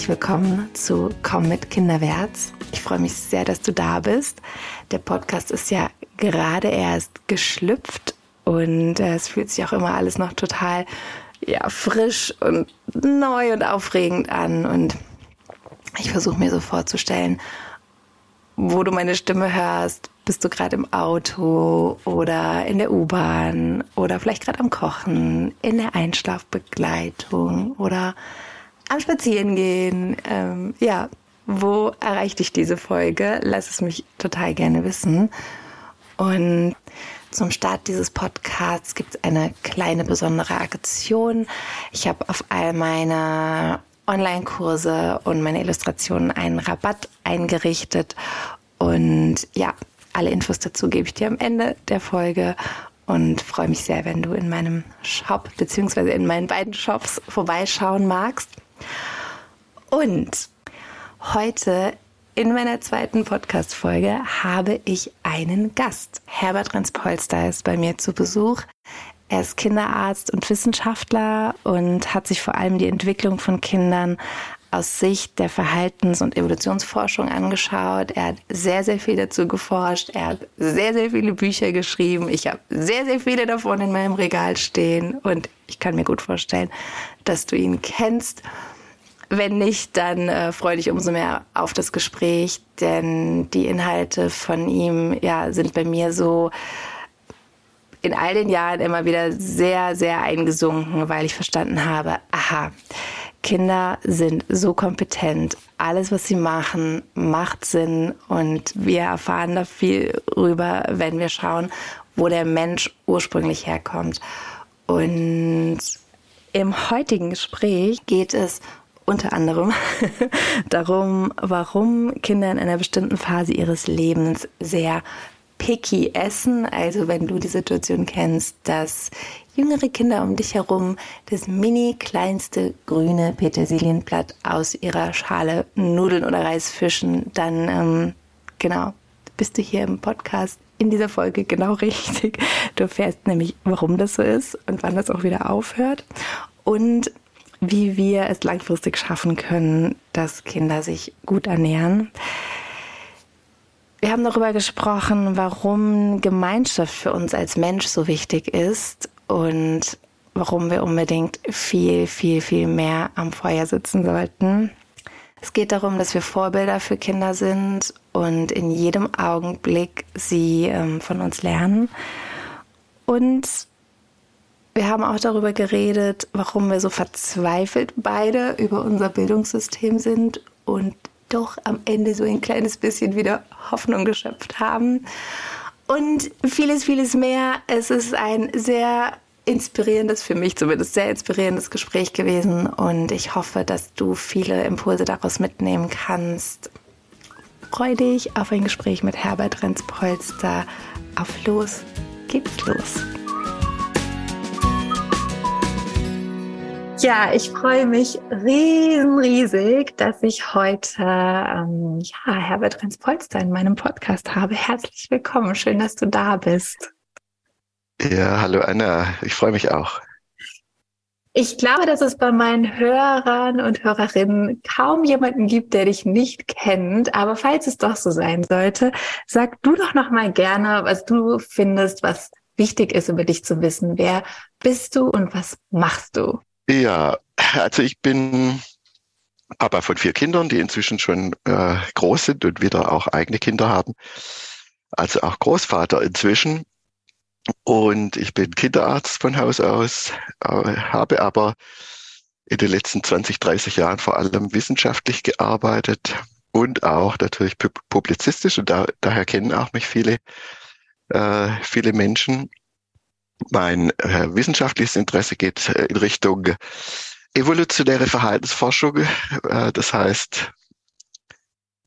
herzlich willkommen zu Komm mit Kinderwärts. Ich freue mich sehr, dass du da bist. Der Podcast ist ja gerade erst geschlüpft und äh, es fühlt sich auch immer alles noch total ja, frisch und neu und aufregend an. Und ich versuche mir so vorzustellen, wo du meine Stimme hörst. Bist du gerade im Auto oder in der U-Bahn oder vielleicht gerade am Kochen, in der Einschlafbegleitung oder am Spazierengehen. Ähm, ja, wo erreicht dich diese Folge? Lass es mich total gerne wissen. Und zum Start dieses Podcasts gibt es eine kleine besondere Aktion. Ich habe auf all meine Online-Kurse und meine Illustrationen einen Rabatt eingerichtet. Und ja, alle Infos dazu gebe ich dir am Ende der Folge und freue mich sehr, wenn du in meinem Shop beziehungsweise in meinen beiden Shops vorbeischauen magst. Und heute in meiner zweiten Podcast-Folge habe ich einen Gast. Herbert Renz-Polster ist bei mir zu Besuch. Er ist Kinderarzt und Wissenschaftler und hat sich vor allem die Entwicklung von Kindern aus Sicht der Verhaltens- und Evolutionsforschung angeschaut. Er hat sehr, sehr viel dazu geforscht. Er hat sehr, sehr viele Bücher geschrieben. Ich habe sehr, sehr viele davon in meinem Regal stehen und ich kann mir gut vorstellen, dass du ihn kennst. Wenn nicht, dann äh, freue dich umso mehr auf das Gespräch, denn die Inhalte von ihm ja, sind bei mir so in all den Jahren immer wieder sehr, sehr eingesunken, weil ich verstanden habe, aha, Kinder sind so kompetent. Alles, was sie machen, macht Sinn und wir erfahren da viel rüber, wenn wir schauen, wo der Mensch ursprünglich herkommt. Und im heutigen Gespräch geht es unter anderem darum, warum Kinder in einer bestimmten Phase ihres Lebens sehr picky essen. Also wenn du die Situation kennst, dass jüngere Kinder um dich herum das mini kleinste grüne Petersilienblatt aus ihrer Schale Nudeln oder Reis fischen, dann ähm, genau bist du hier im Podcast in dieser Folge genau richtig. Du erfährst nämlich, warum das so ist und wann das auch wieder aufhört. Und wie wir es langfristig schaffen können, dass Kinder sich gut ernähren. Wir haben darüber gesprochen, warum Gemeinschaft für uns als Mensch so wichtig ist und warum wir unbedingt viel, viel, viel mehr am Feuer sitzen sollten. Es geht darum, dass wir Vorbilder für Kinder sind und in jedem Augenblick sie ähm, von uns lernen. Und wir haben auch darüber geredet, warum wir so verzweifelt beide über unser Bildungssystem sind und doch am Ende so ein kleines bisschen wieder Hoffnung geschöpft haben. Und vieles, vieles mehr. Es ist ein sehr inspirierendes, für mich zumindest sehr inspirierendes Gespräch gewesen. Und ich hoffe, dass du viele Impulse daraus mitnehmen kannst. Freu dich auf ein Gespräch mit Herbert Renz-Polster. Auf los geht's los. Ja, ich freue mich riesen, riesig, dass ich heute ähm, ja, Herbert Renz-Polster in meinem Podcast habe. Herzlich willkommen, schön, dass du da bist. Ja, hallo Anna, ich freue mich auch. Ich glaube, dass es bei meinen Hörern und Hörerinnen kaum jemanden gibt, der dich nicht kennt. Aber falls es doch so sein sollte, sag du doch noch mal gerne, was du findest, was wichtig ist, über dich zu wissen. Wer bist du und was machst du? Ja, also ich bin Papa von vier Kindern, die inzwischen schon äh, groß sind und wieder auch eigene Kinder haben. Also auch Großvater inzwischen. Und ich bin Kinderarzt von Haus aus, äh, habe aber in den letzten 20, 30 Jahren vor allem wissenschaftlich gearbeitet und auch natürlich publizistisch. Und da, daher kennen auch mich viele, äh, viele Menschen. Mein äh, wissenschaftliches Interesse geht äh, in Richtung evolutionäre Verhaltensforschung. Äh, das heißt,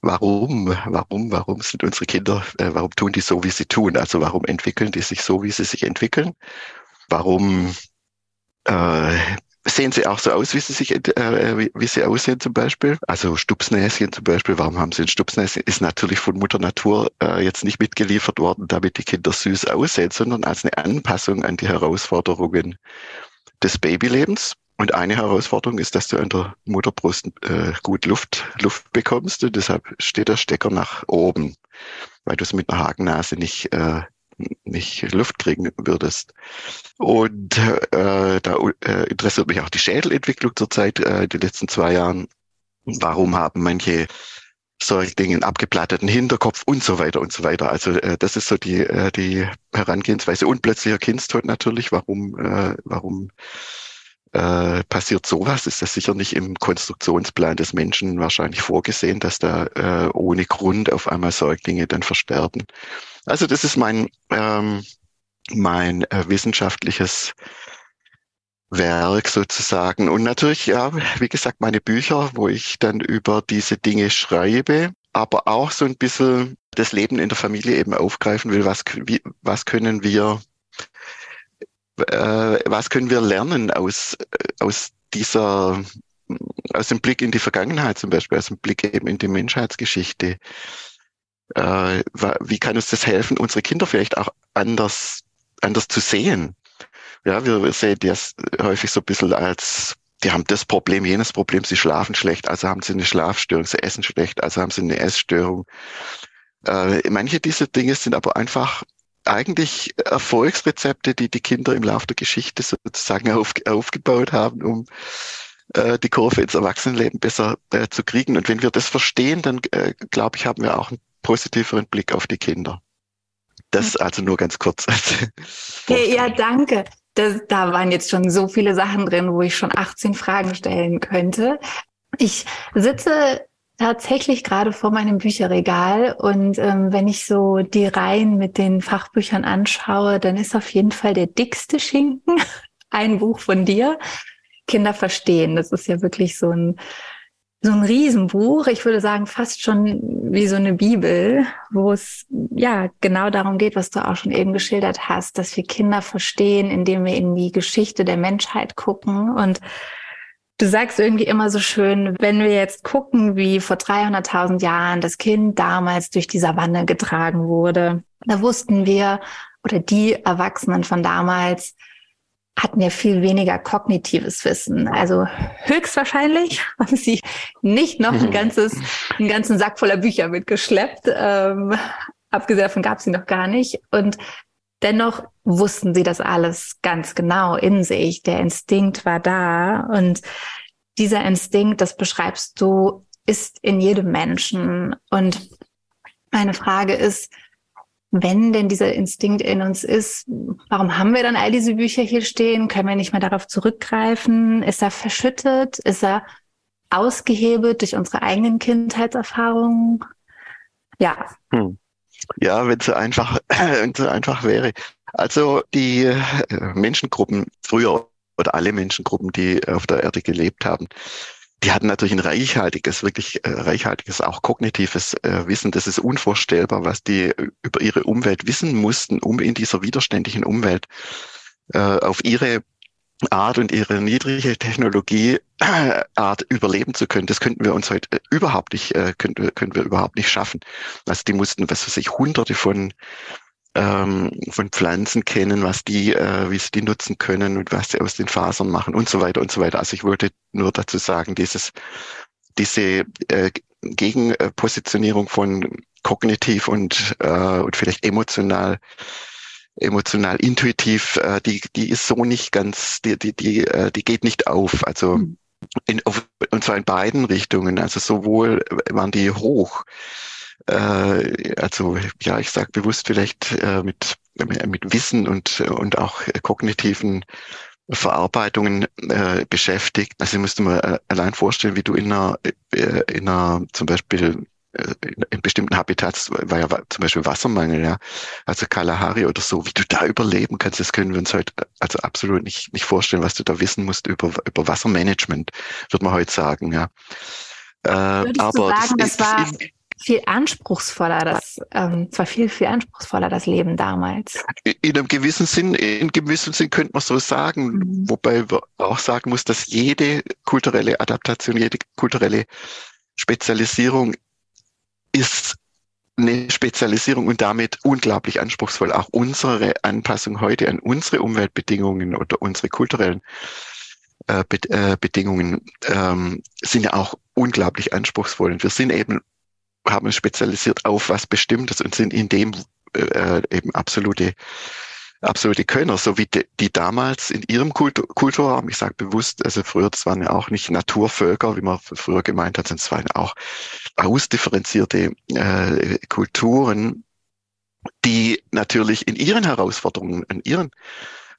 warum, warum, warum sind unsere Kinder, äh, warum tun die so, wie sie tun? Also warum entwickeln die sich so, wie sie sich entwickeln? Warum äh, sehen sie auch so aus, wie sie sich, äh, wie, wie, sie aussehen zum Beispiel. Also Stupsnäschen zum Beispiel. Warum haben sie ein Stupsnäschen? Ist natürlich von Mutter Natur äh, jetzt nicht mitgeliefert worden, damit die Kinder süß aussehen, sondern als eine Anpassung an die Herausforderungen des Babylebens. Und eine Herausforderung ist, dass du an der Mutterbrust äh, gut Luft, Luft bekommst und deshalb steht der Stecker nach oben, weil du es mit einer Hakennase nicht, äh, nicht Luft kriegen würdest. Und äh, da äh, interessiert mich auch die Schädelentwicklung zurzeit äh, den letzten zwei Jahren. Warum haben manche Säugling einen abgeplatteten Hinterkopf und so weiter und so weiter. Also äh, das ist so die, äh, die Herangehensweise. Und plötzlicher Kindstod natürlich. Warum, äh, warum äh, passiert sowas? Ist das sicher nicht im Konstruktionsplan des Menschen wahrscheinlich vorgesehen, dass da äh, ohne Grund auf einmal Säuglinge dann versterben. Also das ist mein, ähm, mein äh, wissenschaftliches Werk sozusagen. Und natürlich, ja, wie gesagt, meine Bücher, wo ich dann über diese Dinge schreibe, aber auch so ein bisschen das Leben in der Familie eben aufgreifen will. Was, wie, was können wir äh, was können wir lernen aus, aus dieser, aus dem Blick in die Vergangenheit zum Beispiel, aus dem Blick eben in die Menschheitsgeschichte? Äh, wie kann uns das helfen, unsere Kinder vielleicht auch anders, anders zu sehen? Ja, wir sehen das häufig so ein bisschen als, die haben das Problem, jenes Problem, sie schlafen schlecht, also haben sie eine Schlafstörung, sie essen schlecht, also haben sie eine Essstörung. Äh, manche dieser Dinge sind aber einfach eigentlich Erfolgsrezepte, die die Kinder im Laufe der Geschichte sozusagen auf, aufgebaut haben, um äh, die Kurve ins Erwachsenenleben besser äh, zu kriegen. Und wenn wir das verstehen, dann äh, glaube ich, haben wir auch einen positiveren Blick auf die Kinder. Das also nur ganz kurz. hey, ja, danke. Das, da waren jetzt schon so viele Sachen drin, wo ich schon 18 Fragen stellen könnte. Ich sitze tatsächlich gerade vor meinem Bücherregal und ähm, wenn ich so die Reihen mit den Fachbüchern anschaue, dann ist auf jeden Fall der dickste Schinken ein Buch von dir. Kinder verstehen. Das ist ja wirklich so ein so ein Riesenbuch. Ich würde sagen fast schon wie so eine Bibel, wo es ja genau darum geht, was du auch schon eben geschildert hast, dass wir Kinder verstehen, indem wir in die Geschichte der Menschheit gucken und Du sagst irgendwie immer so schön, wenn wir jetzt gucken, wie vor 300.000 Jahren das Kind damals durch die Savanne getragen wurde, da wussten wir oder die Erwachsenen von damals hatten ja viel weniger kognitives Wissen. Also höchstwahrscheinlich haben sie nicht noch ein ganzes, einen ganzen Sack voller Bücher mitgeschleppt. Ähm, abgesehen davon gab es sie noch gar nicht. Und Dennoch wussten sie das alles ganz genau in sich. Der Instinkt war da und dieser Instinkt, das beschreibst du, ist in jedem Menschen. Und meine Frage ist, wenn denn dieser Instinkt in uns ist, warum haben wir dann all diese Bücher hier stehen? Können wir nicht mehr darauf zurückgreifen? Ist er verschüttet? Ist er ausgehebelt durch unsere eigenen Kindheitserfahrungen? Ja. Hm. Ja, wenn es so einfach, wenn so einfach wäre. Also die äh, Menschengruppen früher oder alle Menschengruppen, die auf der Erde gelebt haben, die hatten natürlich ein reichhaltiges, wirklich äh, reichhaltiges, auch kognitives äh, Wissen. Das ist unvorstellbar, was die über ihre Umwelt wissen mussten, um in dieser widerständigen Umwelt auf ihre Art und ihre niedrige Technologie äh, Art überleben zu können, das könnten wir uns heute überhaupt nicht, können wir überhaupt nicht schaffen. Also die mussten, was weiß ich, hunderte von ähm, von Pflanzen kennen, was die, äh, wie sie die nutzen können und was sie aus den Fasern machen und so weiter und so weiter. Also ich wollte nur dazu sagen, dieses, diese äh, Gegenpositionierung von kognitiv und, äh, und vielleicht emotional emotional intuitiv, äh, die, die ist so nicht ganz, die, die, die, äh, die geht nicht auf. Also mhm. in, auf, und zwar in beiden Richtungen. Also sowohl waren die hoch, äh, also ja, ich sage bewusst vielleicht äh, mit, mit Wissen und, und auch kognitiven Verarbeitungen äh, beschäftigt. Also ich müsste mir äh, allein vorstellen, wie du in einer, äh, in einer zum Beispiel äh, in bestimmten Habitats war ja zum Beispiel Wassermangel, ja. Also Kalahari oder so, wie du da überleben kannst, das können wir uns heute also absolut nicht, nicht vorstellen, was du da wissen musst über, über Wassermanagement, würde man heute sagen, ja. Äh, aber sagen, das, das war viel anspruchsvoller, das ähm, war viel, viel anspruchsvoller, das Leben damals. In einem gewissen Sinn, in gewissem Sinn könnte man so sagen, mhm. wobei man auch sagen muss, dass jede kulturelle Adaptation, jede kulturelle Spezialisierung ist eine Spezialisierung und damit unglaublich anspruchsvoll. Auch unsere Anpassung heute an unsere Umweltbedingungen oder unsere kulturellen äh, Be äh, Bedingungen ähm, sind ja auch unglaublich anspruchsvoll. Und wir sind eben, haben uns spezialisiert auf was Bestimmtes und sind in dem äh, eben absolute absolute Könner, so wie die, die damals in ihrem Kultur, Kulturraum, ich sage bewusst, also früher, das waren ja auch nicht Naturvölker, wie man früher gemeint hat, sondern es waren auch ausdifferenzierte äh, Kulturen, die natürlich in ihren Herausforderungen, in ihren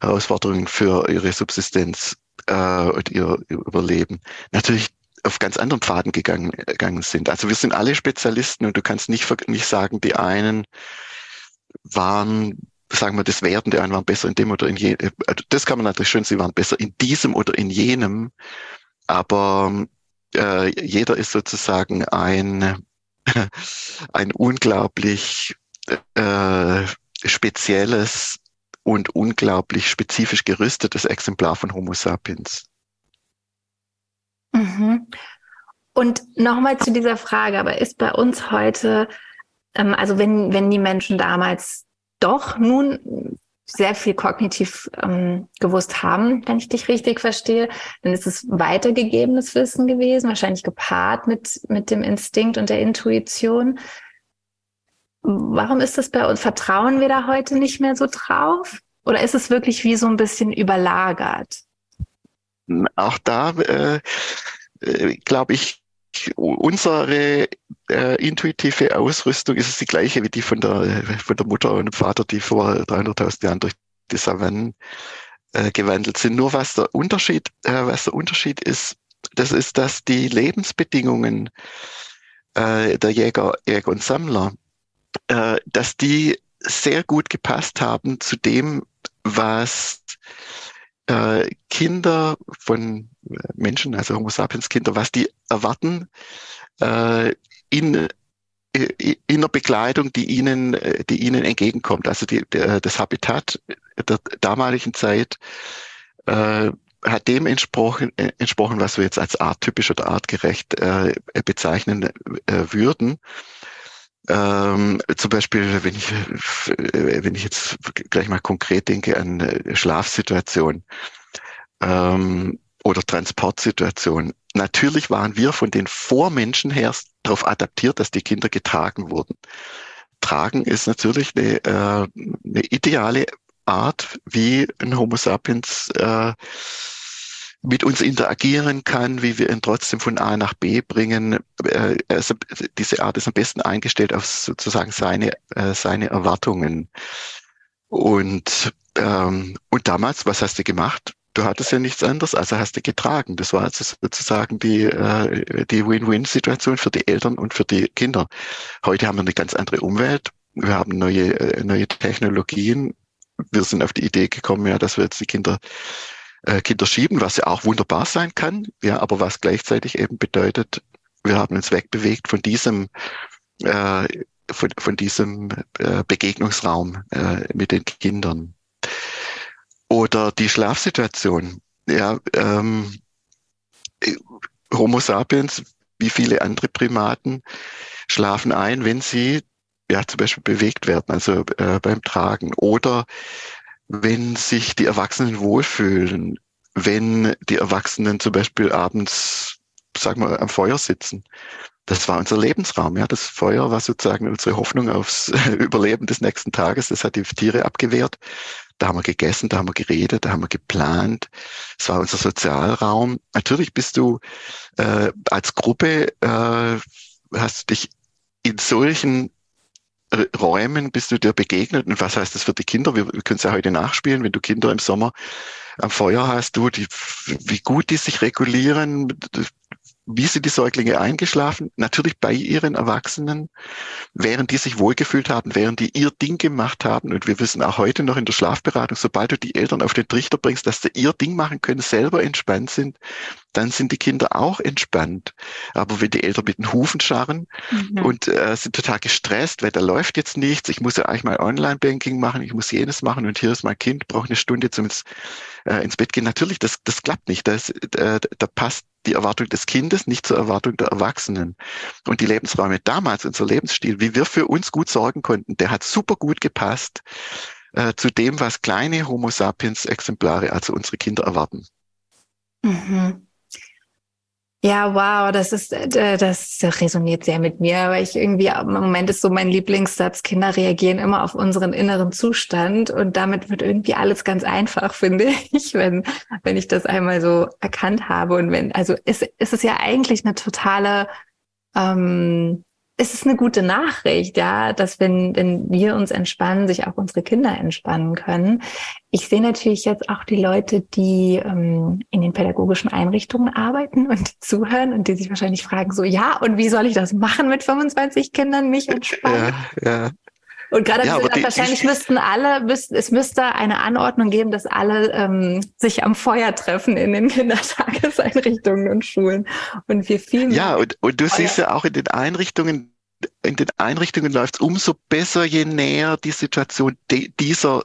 Herausforderungen für ihre Subsistenz äh, und ihr Überleben natürlich auf ganz anderen Pfaden gegangen, gegangen sind. Also wir sind alle Spezialisten und du kannst nicht, nicht sagen, die einen waren, sagen wir, das Werden, die einen waren besser in dem oder in jenem. Also das kann man natürlich schön, sie waren besser in diesem oder in jenem, aber äh, jeder ist sozusagen ein, ein unglaublich äh, spezielles und unglaublich spezifisch gerüstetes Exemplar von Homo sapiens. Mhm. Und nochmal zu dieser Frage, aber ist bei uns heute, ähm, also wenn, wenn die Menschen damals doch nun sehr viel kognitiv ähm, gewusst haben, wenn ich dich richtig verstehe, dann ist es weitergegebenes Wissen gewesen, wahrscheinlich gepaart mit, mit dem Instinkt und der Intuition. Warum ist das bei uns? Vertrauen wir da heute nicht mehr so drauf? Oder ist es wirklich wie so ein bisschen überlagert? Auch da äh, äh, glaube ich, unsere äh, intuitive Ausrüstung ist es die gleiche wie die von der, von der Mutter und dem Vater, die vor 300.000 Jahren durch die Savannen äh, gewandelt sind. Nur was der Unterschied, äh, was der Unterschied ist, das ist, dass die Lebensbedingungen äh, der Jäger, Jäger und Sammler äh, dass die sehr gut gepasst haben zu dem, was äh, Kinder von äh, Menschen, also Homo sapiens Kinder, was die erwarten äh, in in der Bekleidung, die ihnen, die ihnen entgegenkommt. Also die, der, das Habitat der damaligen Zeit äh, hat dem entsprochen, äh, entsprochen, was wir jetzt als arttypisch oder artgerecht äh, bezeichnen äh, würden. Ähm, zum Beispiel, wenn ich, wenn ich jetzt gleich mal konkret denke an äh, Schlafsituation ähm, oder Transportsituation. Natürlich waren wir von den Vormenschen her darauf adaptiert, dass die Kinder getragen wurden. Tragen ist natürlich eine, äh, eine ideale Art, wie ein Homo sapiens äh, mit uns interagieren kann, wie wir ihn trotzdem von A nach B bringen. Äh, also diese Art ist am besten eingestellt auf sozusagen seine, äh, seine Erwartungen. Und, ähm, und damals, was hast du gemacht? Du hattest ja nichts anderes, also hast du getragen. Das war also sozusagen die, äh, die Win-Win-Situation für die Eltern und für die Kinder. Heute haben wir eine ganz andere Umwelt. Wir haben neue, äh, neue Technologien. Wir sind auf die Idee gekommen, ja, dass wir jetzt die Kinder äh, Kinder schieben, was ja auch wunderbar sein kann, ja, aber was gleichzeitig eben bedeutet, wir haben uns wegbewegt von diesem äh, von, von diesem äh, Begegnungsraum äh, mit den Kindern. Oder die Schlafsituation. Ja, ähm, Homo sapiens, wie viele andere Primaten, schlafen ein, wenn sie ja zum Beispiel bewegt werden, also äh, beim Tragen. Oder wenn sich die Erwachsenen wohlfühlen, wenn die Erwachsenen zum Beispiel abends, sagen wir, am Feuer sitzen. Das war unser Lebensraum, ja. Das Feuer war sozusagen unsere Hoffnung aufs Überleben des nächsten Tages. Das hat die Tiere abgewehrt. Da haben wir gegessen, da haben wir geredet, da haben wir geplant. Es war unser Sozialraum. Natürlich bist du äh, als Gruppe, äh, hast dich in solchen Räumen bist du dir begegnet und was heißt das für die Kinder? Wir, wir können es ja heute nachspielen, wenn du Kinder im Sommer am Feuer hast, du, die, wie gut die sich regulieren, wie sind die Säuglinge eingeschlafen? Natürlich bei ihren Erwachsenen, während die sich wohlgefühlt haben, während die ihr Ding gemacht haben. Und wir wissen auch heute noch in der Schlafberatung, sobald du die Eltern auf den Trichter bringst, dass sie ihr Ding machen können, selber entspannt sind, dann sind die Kinder auch entspannt. Aber wenn die Eltern mit den Hufen scharren mhm. und äh, sind total gestresst, weil da läuft jetzt nichts, ich muss ja eigentlich mal Online-Banking machen, ich muss jenes machen und hier ist mein Kind, braucht eine Stunde zum ins, äh, ins Bett gehen. Natürlich, das, das klappt nicht. Das, äh, da passt die Erwartung des Kindes nicht zur Erwartung der Erwachsenen. Und die Lebensräume damals, unser Lebensstil, wie wir für uns gut sorgen konnten, der hat super gut gepasst äh, zu dem, was kleine Homo sapiens Exemplare, also unsere Kinder erwarten. Mhm. Ja, wow, das ist, äh, das resoniert sehr mit mir, weil ich irgendwie im Moment ist so mein Lieblingssatz, Kinder reagieren immer auf unseren inneren Zustand und damit wird irgendwie alles ganz einfach, finde ich, wenn, wenn ich das einmal so erkannt habe und wenn, also ist, ist es ja eigentlich eine totale, ähm, es ist eine gute Nachricht, ja, dass wenn, wenn wir uns entspannen, sich auch unsere Kinder entspannen können. Ich sehe natürlich jetzt auch die Leute, die ähm, in den pädagogischen Einrichtungen arbeiten und zuhören und die sich wahrscheinlich fragen, so, ja, und wie soll ich das machen mit 25 Kindern, mich entspannen? Ja, ja. Und gerade ja, gesagt, die, wahrscheinlich die, müssten alle, müssten, es müsste eine Anordnung geben, dass alle ähm, sich am Feuer treffen in den Kindertageseinrichtungen und Schulen. Und wir viel mehr. Ja, und, und du Feuer. siehst ja auch in den Einrichtungen, in den Einrichtungen läuft es umso besser, je näher die Situation dieser,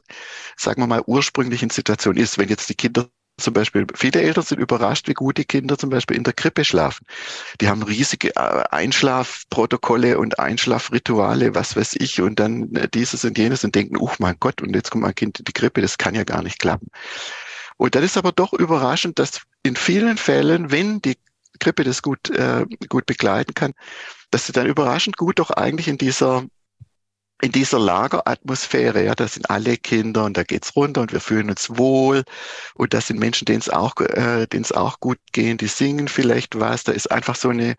sagen wir mal, ursprünglichen Situation ist. Wenn jetzt die Kinder zum Beispiel, viele Eltern sind überrascht, wie gut die Kinder zum Beispiel in der Krippe schlafen. Die haben riesige äh, Einschlafprotokolle und Einschlafrituale, was weiß ich, und dann äh, dieses und jenes und denken, oh mein Gott, und jetzt kommt mein Kind in die Krippe, das kann ja gar nicht klappen. Und dann ist aber doch überraschend, dass in vielen Fällen, wenn die Krippe das gut, äh, gut begleiten kann, dass sie dann überraschend gut doch eigentlich in dieser in dieser Lageratmosphäre, ja, da sind alle Kinder und da geht's runter und wir fühlen uns wohl. Und das sind Menschen, denen es auch, äh, denen auch gut gehen, die singen vielleicht was, da ist einfach so eine,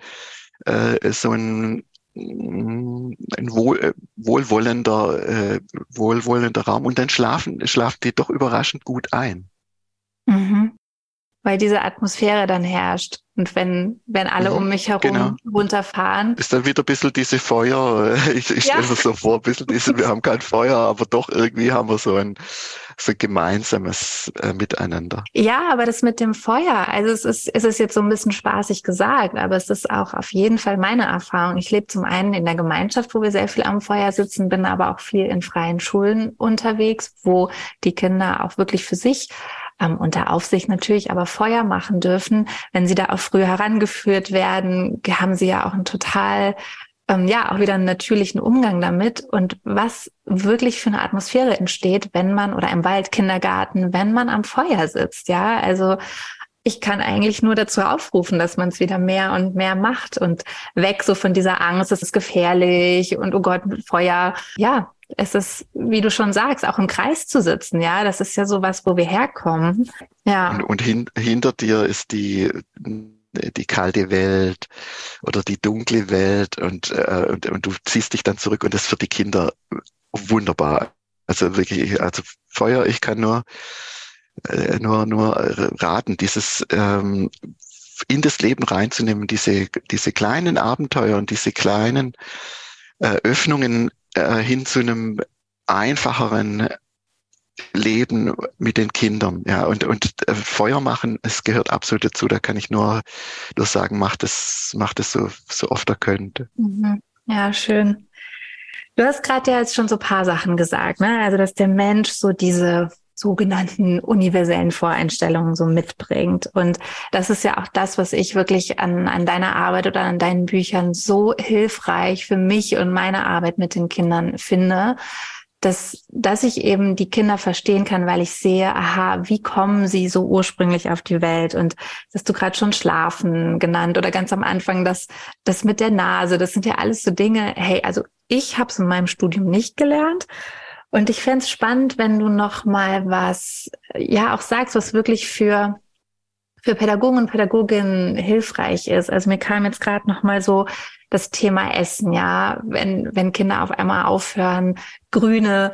äh, so ein, mm, ein wohl, äh, wohlwollender, äh, wohlwollender Raum. Und dann schlafen, schlafen die doch überraschend gut ein. Mhm weil diese Atmosphäre dann herrscht. Und wenn, wenn alle mhm, um mich herum genau. runterfahren. Ist dann wieder ein bisschen diese Feuer, ich, ich ja. stelle mir so vor, ein bisschen diese, wir haben kein Feuer, aber doch irgendwie haben wir so ein, so ein gemeinsames äh, Miteinander. Ja, aber das mit dem Feuer, also es ist, es ist jetzt so ein bisschen spaßig gesagt, aber es ist auch auf jeden Fall meine Erfahrung. Ich lebe zum einen in der Gemeinschaft, wo wir sehr viel am Feuer sitzen, bin aber auch viel in freien Schulen unterwegs, wo die Kinder auch wirklich für sich ähm, unter Aufsicht natürlich, aber Feuer machen dürfen. Wenn sie da auch früh herangeführt werden, haben sie ja auch einen total ähm, ja, auch wieder einen natürlichen Umgang damit und was wirklich für eine Atmosphäre entsteht, wenn man oder im Waldkindergarten, wenn man am Feuer sitzt, ja, also ich kann eigentlich nur dazu aufrufen, dass man es wieder mehr und mehr macht und weg so von dieser Angst, es ist gefährlich und oh Gott, Feuer. Ja, es ist, wie du schon sagst, auch im Kreis zu sitzen. Ja, das ist ja sowas, wo wir herkommen. Ja. Und, und hin, hinter dir ist die die kalte Welt oder die dunkle Welt und, äh, und, und du ziehst dich dann zurück und das ist für die Kinder wunderbar. Also wirklich, also Feuer, ich kann nur äh, nur, nur raten, dieses ähm, in das Leben reinzunehmen, diese, diese kleinen Abenteuer und diese kleinen äh, Öffnungen äh, hin zu einem einfacheren Leben mit den Kindern. Ja, und, und äh, Feuer machen, es gehört absolut dazu. Da kann ich nur, nur sagen, macht es, macht es so, so oft er könnte. Mhm. Ja, schön. Du hast gerade ja jetzt schon so paar Sachen gesagt, ne? Also, dass der Mensch so diese sogenannten universellen Voreinstellungen so mitbringt. Und das ist ja auch das, was ich wirklich an, an deiner Arbeit oder an deinen Büchern so hilfreich für mich und meine Arbeit mit den Kindern finde, dass, dass ich eben die Kinder verstehen kann, weil ich sehe, aha, wie kommen sie so ursprünglich auf die Welt? Und dass du gerade schon Schlafen genannt oder ganz am Anfang das, das mit der Nase, das sind ja alles so Dinge, hey, also ich habe es in meinem Studium nicht gelernt. Und ich fände es spannend, wenn du noch mal was, ja, auch sagst, was wirklich für für Pädagogen und Pädagoginnen hilfreich ist. Also mir kam jetzt gerade noch mal so das Thema Essen, ja, wenn wenn Kinder auf einmal aufhören, grüne,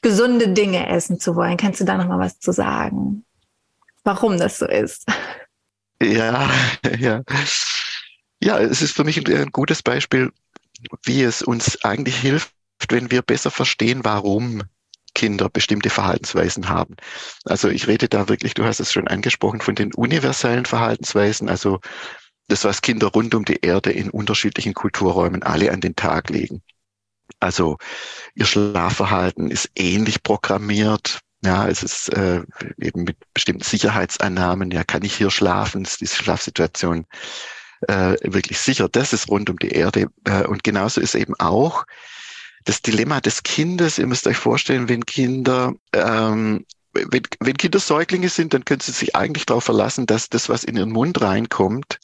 gesunde Dinge essen zu wollen. Kannst du da noch mal was zu sagen? Warum das so ist? Ja, ja. Ja, es ist für mich ein gutes Beispiel, wie es uns eigentlich hilft, wenn wir besser verstehen, warum Kinder bestimmte Verhaltensweisen haben. Also ich rede da wirklich, du hast es schon angesprochen, von den universellen Verhaltensweisen, also das, was Kinder rund um die Erde in unterschiedlichen Kulturräumen alle an den Tag legen. Also ihr Schlafverhalten ist ähnlich programmiert. Ja, es ist äh, eben mit bestimmten Sicherheitsannahmen. Ja, kann ich hier schlafen? Ist diese Schlafsituation äh, wirklich sicher? Das ist rund um die Erde. Äh, und genauso ist eben auch das Dilemma des Kindes, ihr müsst euch vorstellen, wenn Kinder ähm, wenn, wenn Kinder Säuglinge sind, dann können sie sich eigentlich darauf verlassen, dass das, was in ihren Mund reinkommt,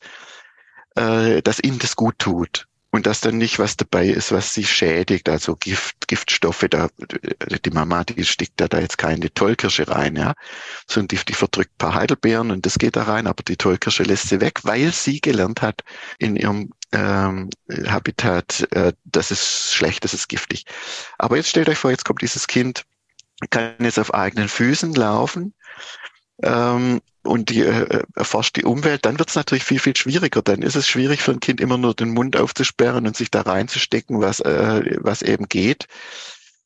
äh, dass ihnen das gut tut. Und dass dann nicht was dabei ist, was sie schädigt, also Gift, Giftstoffe, da, die Mama, die steckt da, da jetzt keine Tollkirsche rein, ja, sondern die, die verdrückt paar Heidelbeeren und das geht da rein, aber die Tollkirsche lässt sie weg, weil sie gelernt hat in ihrem ähm, Habitat, äh, das ist schlecht, das ist giftig. Aber jetzt stellt euch vor, jetzt kommt dieses Kind, kann jetzt auf eigenen Füßen laufen, ähm, und die äh, erforscht die Umwelt, dann wird es natürlich viel, viel schwieriger. Dann ist es schwierig für ein Kind immer nur den Mund aufzusperren und sich da reinzustecken, was, äh, was eben geht.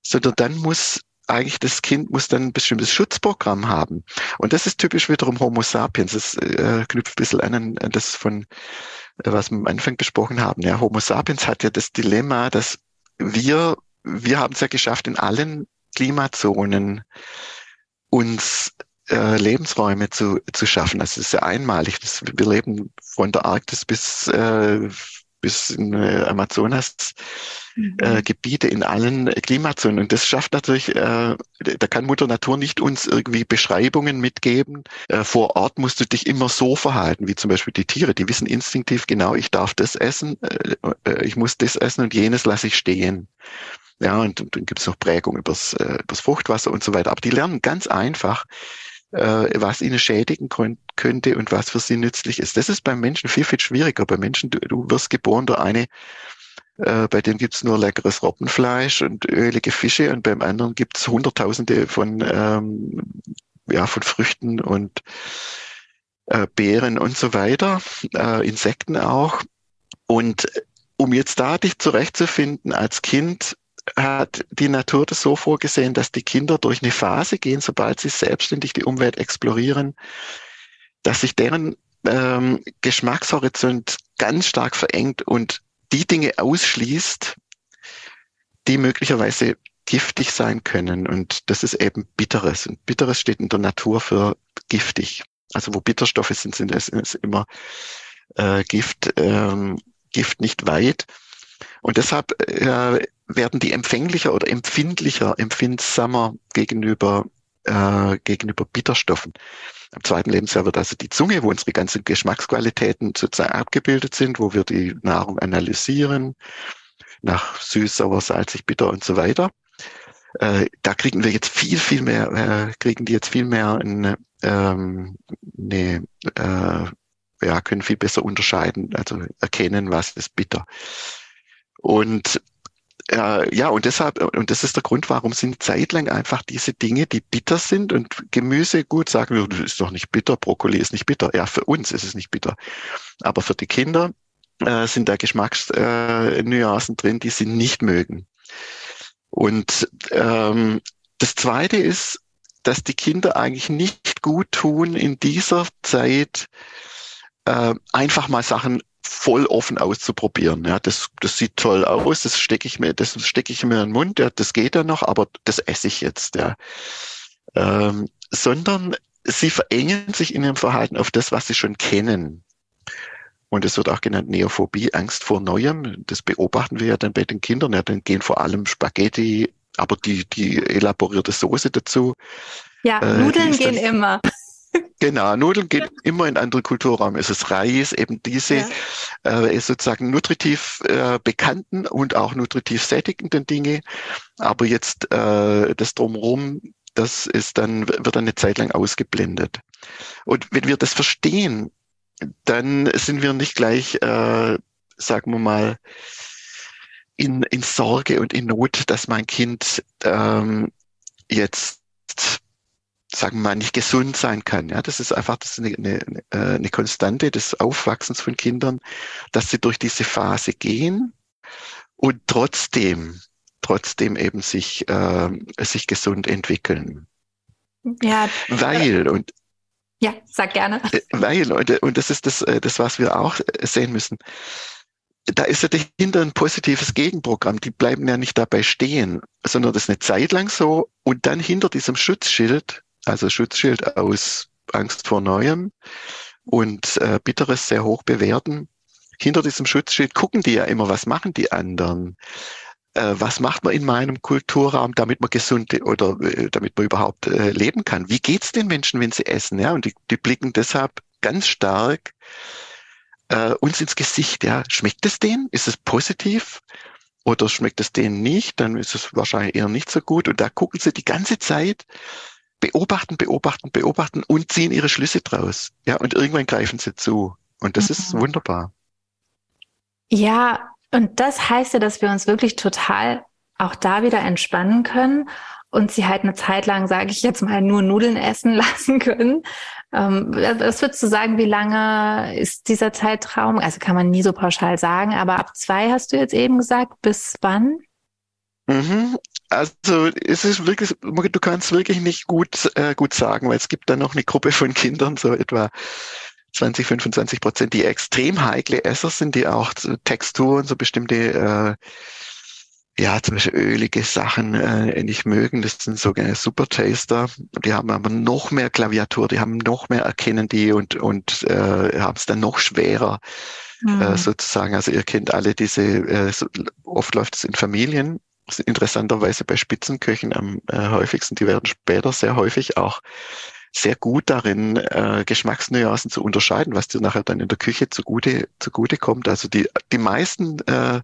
Sondern dann muss eigentlich das Kind muss dann ein bestimmtes Schutzprogramm haben. Und das ist typisch wiederum Homo sapiens. Das äh, knüpft ein bisschen an, das von, äh, was wir am Anfang besprochen haben. Ja, Homo sapiens hat ja das Dilemma, dass wir, wir haben es ja geschafft, in allen Klimazonen uns äh, Lebensräume zu, zu schaffen. Das ist ja einmalig. Das, wir leben von der Arktis bis, äh, bis in äh, Amazonas mhm. äh, Gebiete in allen Klimazonen. Und das schafft natürlich, äh, da kann Mutter Natur nicht uns irgendwie Beschreibungen mitgeben. Äh, vor Ort musst du dich immer so verhalten, wie zum Beispiel die Tiere. Die wissen instinktiv genau, ich darf das essen, äh, äh ich muss das essen und jenes lasse ich stehen. Ja, und, und dann gibt es noch Prägung übers, äh, übers Fruchtwasser und so weiter. Aber die lernen ganz einfach, was ihnen schädigen könnte und was für sie nützlich ist. Das ist beim Menschen viel, viel schwieriger. Bei Menschen, du, du wirst geboren durch eine, äh, bei dem gibt's nur leckeres Robbenfleisch und ölige Fische und beim anderen gibt's Hunderttausende von, ähm, ja, von Früchten und äh, Beeren und so weiter, äh, Insekten auch. Und um jetzt da dich zurechtzufinden als Kind, hat die Natur das so vorgesehen, dass die Kinder durch eine Phase gehen, sobald sie selbstständig die Umwelt explorieren, dass sich deren ähm, Geschmackshorizont ganz stark verengt und die Dinge ausschließt, die möglicherweise giftig sein können. Und das ist eben Bitteres. Und Bitteres steht in der Natur für giftig. Also wo Bitterstoffe sind, sind es, immer äh, Gift, ähm, Gift nicht weit. Und deshalb äh, werden die empfänglicher oder empfindlicher, empfindsamer gegenüber, äh, gegenüber Bitterstoffen. Im zweiten Lebensjahr wird also die Zunge, wo unsere ganzen Geschmacksqualitäten sozusagen abgebildet sind, wo wir die Nahrung analysieren, nach süß, sauer, salzig, bitter und so weiter. Äh, da kriegen wir jetzt viel, viel mehr, äh, kriegen die jetzt viel mehr eine, ähm, eine äh, ja, können viel besser unterscheiden, also erkennen, was ist bitter. Und äh, ja, und deshalb, und das ist der Grund, warum sind zeitlang einfach diese Dinge, die bitter sind und Gemüse, gut, sagen wir, das ist doch nicht bitter, Brokkoli ist nicht bitter. Ja, für uns ist es nicht bitter. Aber für die Kinder äh, sind da Geschmacksnuancen äh, drin, die sie nicht mögen. Und ähm, das Zweite ist, dass die Kinder eigentlich nicht gut tun, in dieser Zeit äh, einfach mal Sachen voll offen auszuprobieren. Ja, das, das sieht toll aus, das stecke ich mir, das stecke ich mir in den Mund, ja, das geht ja noch, aber das esse ich jetzt, ja. Ähm, sondern sie verengen sich in ihrem Verhalten auf das, was sie schon kennen. Und es wird auch genannt Neophobie, Angst vor Neuem. Das beobachten wir ja dann bei den Kindern. Ja, dann gehen vor allem Spaghetti, aber die, die elaborierte Soße dazu. Ja, äh, Nudeln gehen immer. Genau, Nudeln geht immer in andere Kulturraum. Es ist Reis, eben diese ja. äh, sozusagen nutritiv äh, bekannten und auch nutritiv sättigenden Dinge. Aber jetzt äh, das drumherum, das ist dann, wird dann eine Zeit lang ausgeblendet. Und wenn wir das verstehen, dann sind wir nicht gleich, äh, sagen wir mal, in, in Sorge und in Not, dass mein Kind ähm, jetzt sagen wir mal, nicht gesund sein kann. Ja, das ist einfach das ist eine, eine, äh, eine Konstante des Aufwachsens von Kindern, dass sie durch diese Phase gehen und trotzdem, trotzdem eben sich, äh, sich gesund entwickeln. Ja. Weil, und ja, sag gerne. Äh, weil, und, und das ist das, das, was wir auch sehen müssen. Da ist ja dahinter ein positives Gegenprogramm. Die bleiben ja nicht dabei stehen, sondern das ist eine Zeit lang so. Und dann hinter diesem Schutzschild also Schutzschild aus Angst vor Neuem und äh, Bitteres sehr hoch bewerten. Hinter diesem Schutzschild gucken die ja immer, was machen die anderen. äh, was macht man in meinem Kulturraum, damit man gesund oder äh, damit man überhaupt äh, leben kann? Wie geht's den Menschen, wenn sie essen? Ja, und die, die blicken deshalb ganz stark äh, uns ins Gesicht. Ja, schmeckt es denen? Ist es positiv? Oder schmeckt es denen nicht? Dann ist es wahrscheinlich eher nicht so gut. Und da gucken sie die ganze Zeit, beobachten, beobachten, beobachten und ziehen ihre Schlüsse draus. Ja, und irgendwann greifen sie zu. Und das mhm. ist wunderbar. Ja, und das heißt ja, dass wir uns wirklich total auch da wieder entspannen können und sie halt eine Zeit lang, sage ich jetzt mal, nur Nudeln essen lassen können. Ähm, was würdest du sagen, wie lange ist dieser Zeitraum? Also kann man nie so pauschal sagen, aber ab zwei hast du jetzt eben gesagt, bis wann? Mhm. Also es ist wirklich, du kannst wirklich nicht gut, äh, gut sagen, weil es gibt da noch eine Gruppe von Kindern, so etwa 20, 25 Prozent, die extrem heikle Esser sind, die auch Texturen, so bestimmte, äh, ja, zum Beispiel ölige Sachen äh, nicht mögen. Das sind sogenannte Supertaster. Die haben aber noch mehr Klaviatur, die haben noch mehr erkennen die und, und äh, haben es dann noch schwerer. Mhm. Äh, sozusagen, also ihr kennt alle diese, äh, so, oft läuft es in Familien, interessanterweise bei Spitzenköchen am äh, häufigsten, die werden später sehr häufig auch sehr gut darin, äh, Geschmacksnuancen zu unterscheiden, was dir nachher dann in der Küche zugute, zugute kommt. Also die, die meisten äh,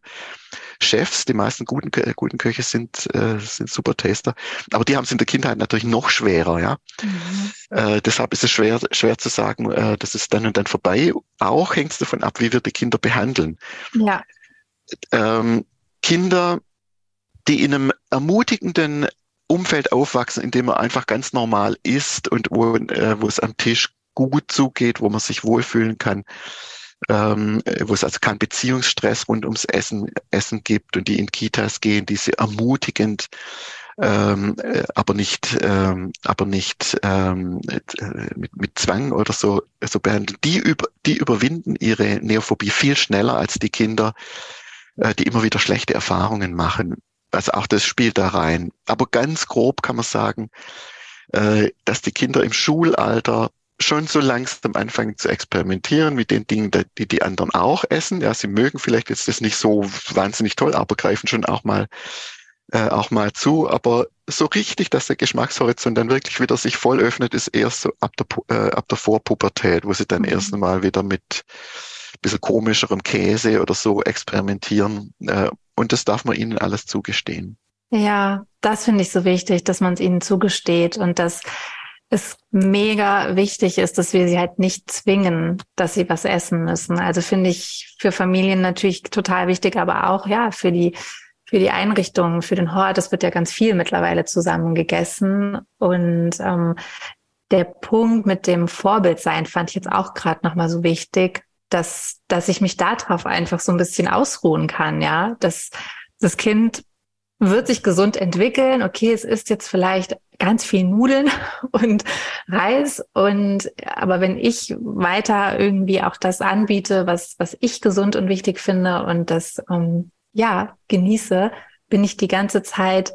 Chefs, die meisten guten, äh, guten Köche sind, äh, sind super Taster. Aber die haben es in der Kindheit natürlich noch schwerer, ja. Mhm. Äh, deshalb ist es schwer, schwer zu sagen, äh, das ist dann und dann vorbei. Auch hängt es davon ab, wie wir die Kinder behandeln. Ja. Ähm, Kinder, die in einem ermutigenden Umfeld aufwachsen, in dem man einfach ganz normal isst und wo, äh, wo es am Tisch gut zugeht, wo man sich wohlfühlen kann, ähm, wo es also keinen Beziehungsstress rund ums Essen, Essen gibt und die in Kitas gehen, die sie ermutigend ähm, äh, aber nicht, ähm, aber nicht ähm, äh, mit, mit Zwang oder so, so behandeln. Die, über, die überwinden ihre Neophobie viel schneller als die Kinder, äh, die immer wieder schlechte Erfahrungen machen also auch das spielt da rein. Aber ganz grob kann man sagen, äh, dass die Kinder im Schulalter schon so langsam anfangen zu experimentieren mit den Dingen, die die anderen auch essen. Ja, sie mögen vielleicht jetzt das nicht so wahnsinnig toll, aber greifen schon auch mal äh, auch mal zu. Aber so richtig, dass der Geschmackshorizont dann wirklich wieder sich voll öffnet, ist erst so ab der, äh, ab der Vorpubertät, wo sie dann mhm. erst einmal wieder mit bisschen komischerem Käse oder so experimentieren. Äh, und das darf man ihnen alles zugestehen. Ja, das finde ich so wichtig, dass man es ihnen zugesteht und dass es mega wichtig ist, dass wir sie halt nicht zwingen, dass sie was essen müssen. Also finde ich für Familien natürlich total wichtig, aber auch ja für die für die Einrichtungen, für den Hort. Es wird ja ganz viel mittlerweile zusammen gegessen und ähm, der Punkt mit dem Vorbild sein fand ich jetzt auch gerade noch mal so wichtig, dass, dass ich mich darauf einfach so ein bisschen ausruhen kann, ja, dass das Kind wird sich gesund entwickeln. Okay, es ist jetzt vielleicht ganz viel Nudeln und Reis und aber wenn ich weiter irgendwie auch das anbiete, was was ich gesund und wichtig finde und das ähm, ja genieße, bin ich die ganze Zeit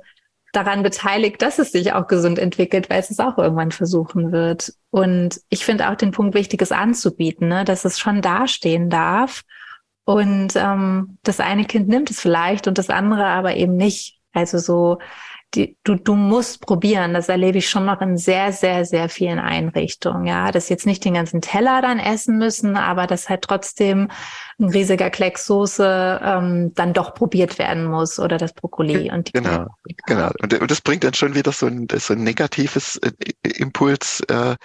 daran beteiligt, dass es sich auch gesund entwickelt, weil es es auch irgendwann versuchen wird. Und ich finde auch den Punkt wichtig, es anzubieten, ne? dass es schon dastehen darf. Und ähm, das eine Kind nimmt es vielleicht und das andere aber eben nicht. Also so die, du, du musst probieren. Das erlebe ich schon noch in sehr, sehr, sehr vielen Einrichtungen. Ja, dass jetzt nicht den ganzen Teller dann essen müssen, aber dass halt trotzdem ein riesiger Klecks Soße ähm, dann doch probiert werden muss oder das Brokkoli und die genau, genau. Und, und das bringt dann schon wieder so ein, so ein negatives äh, Impuls. Äh,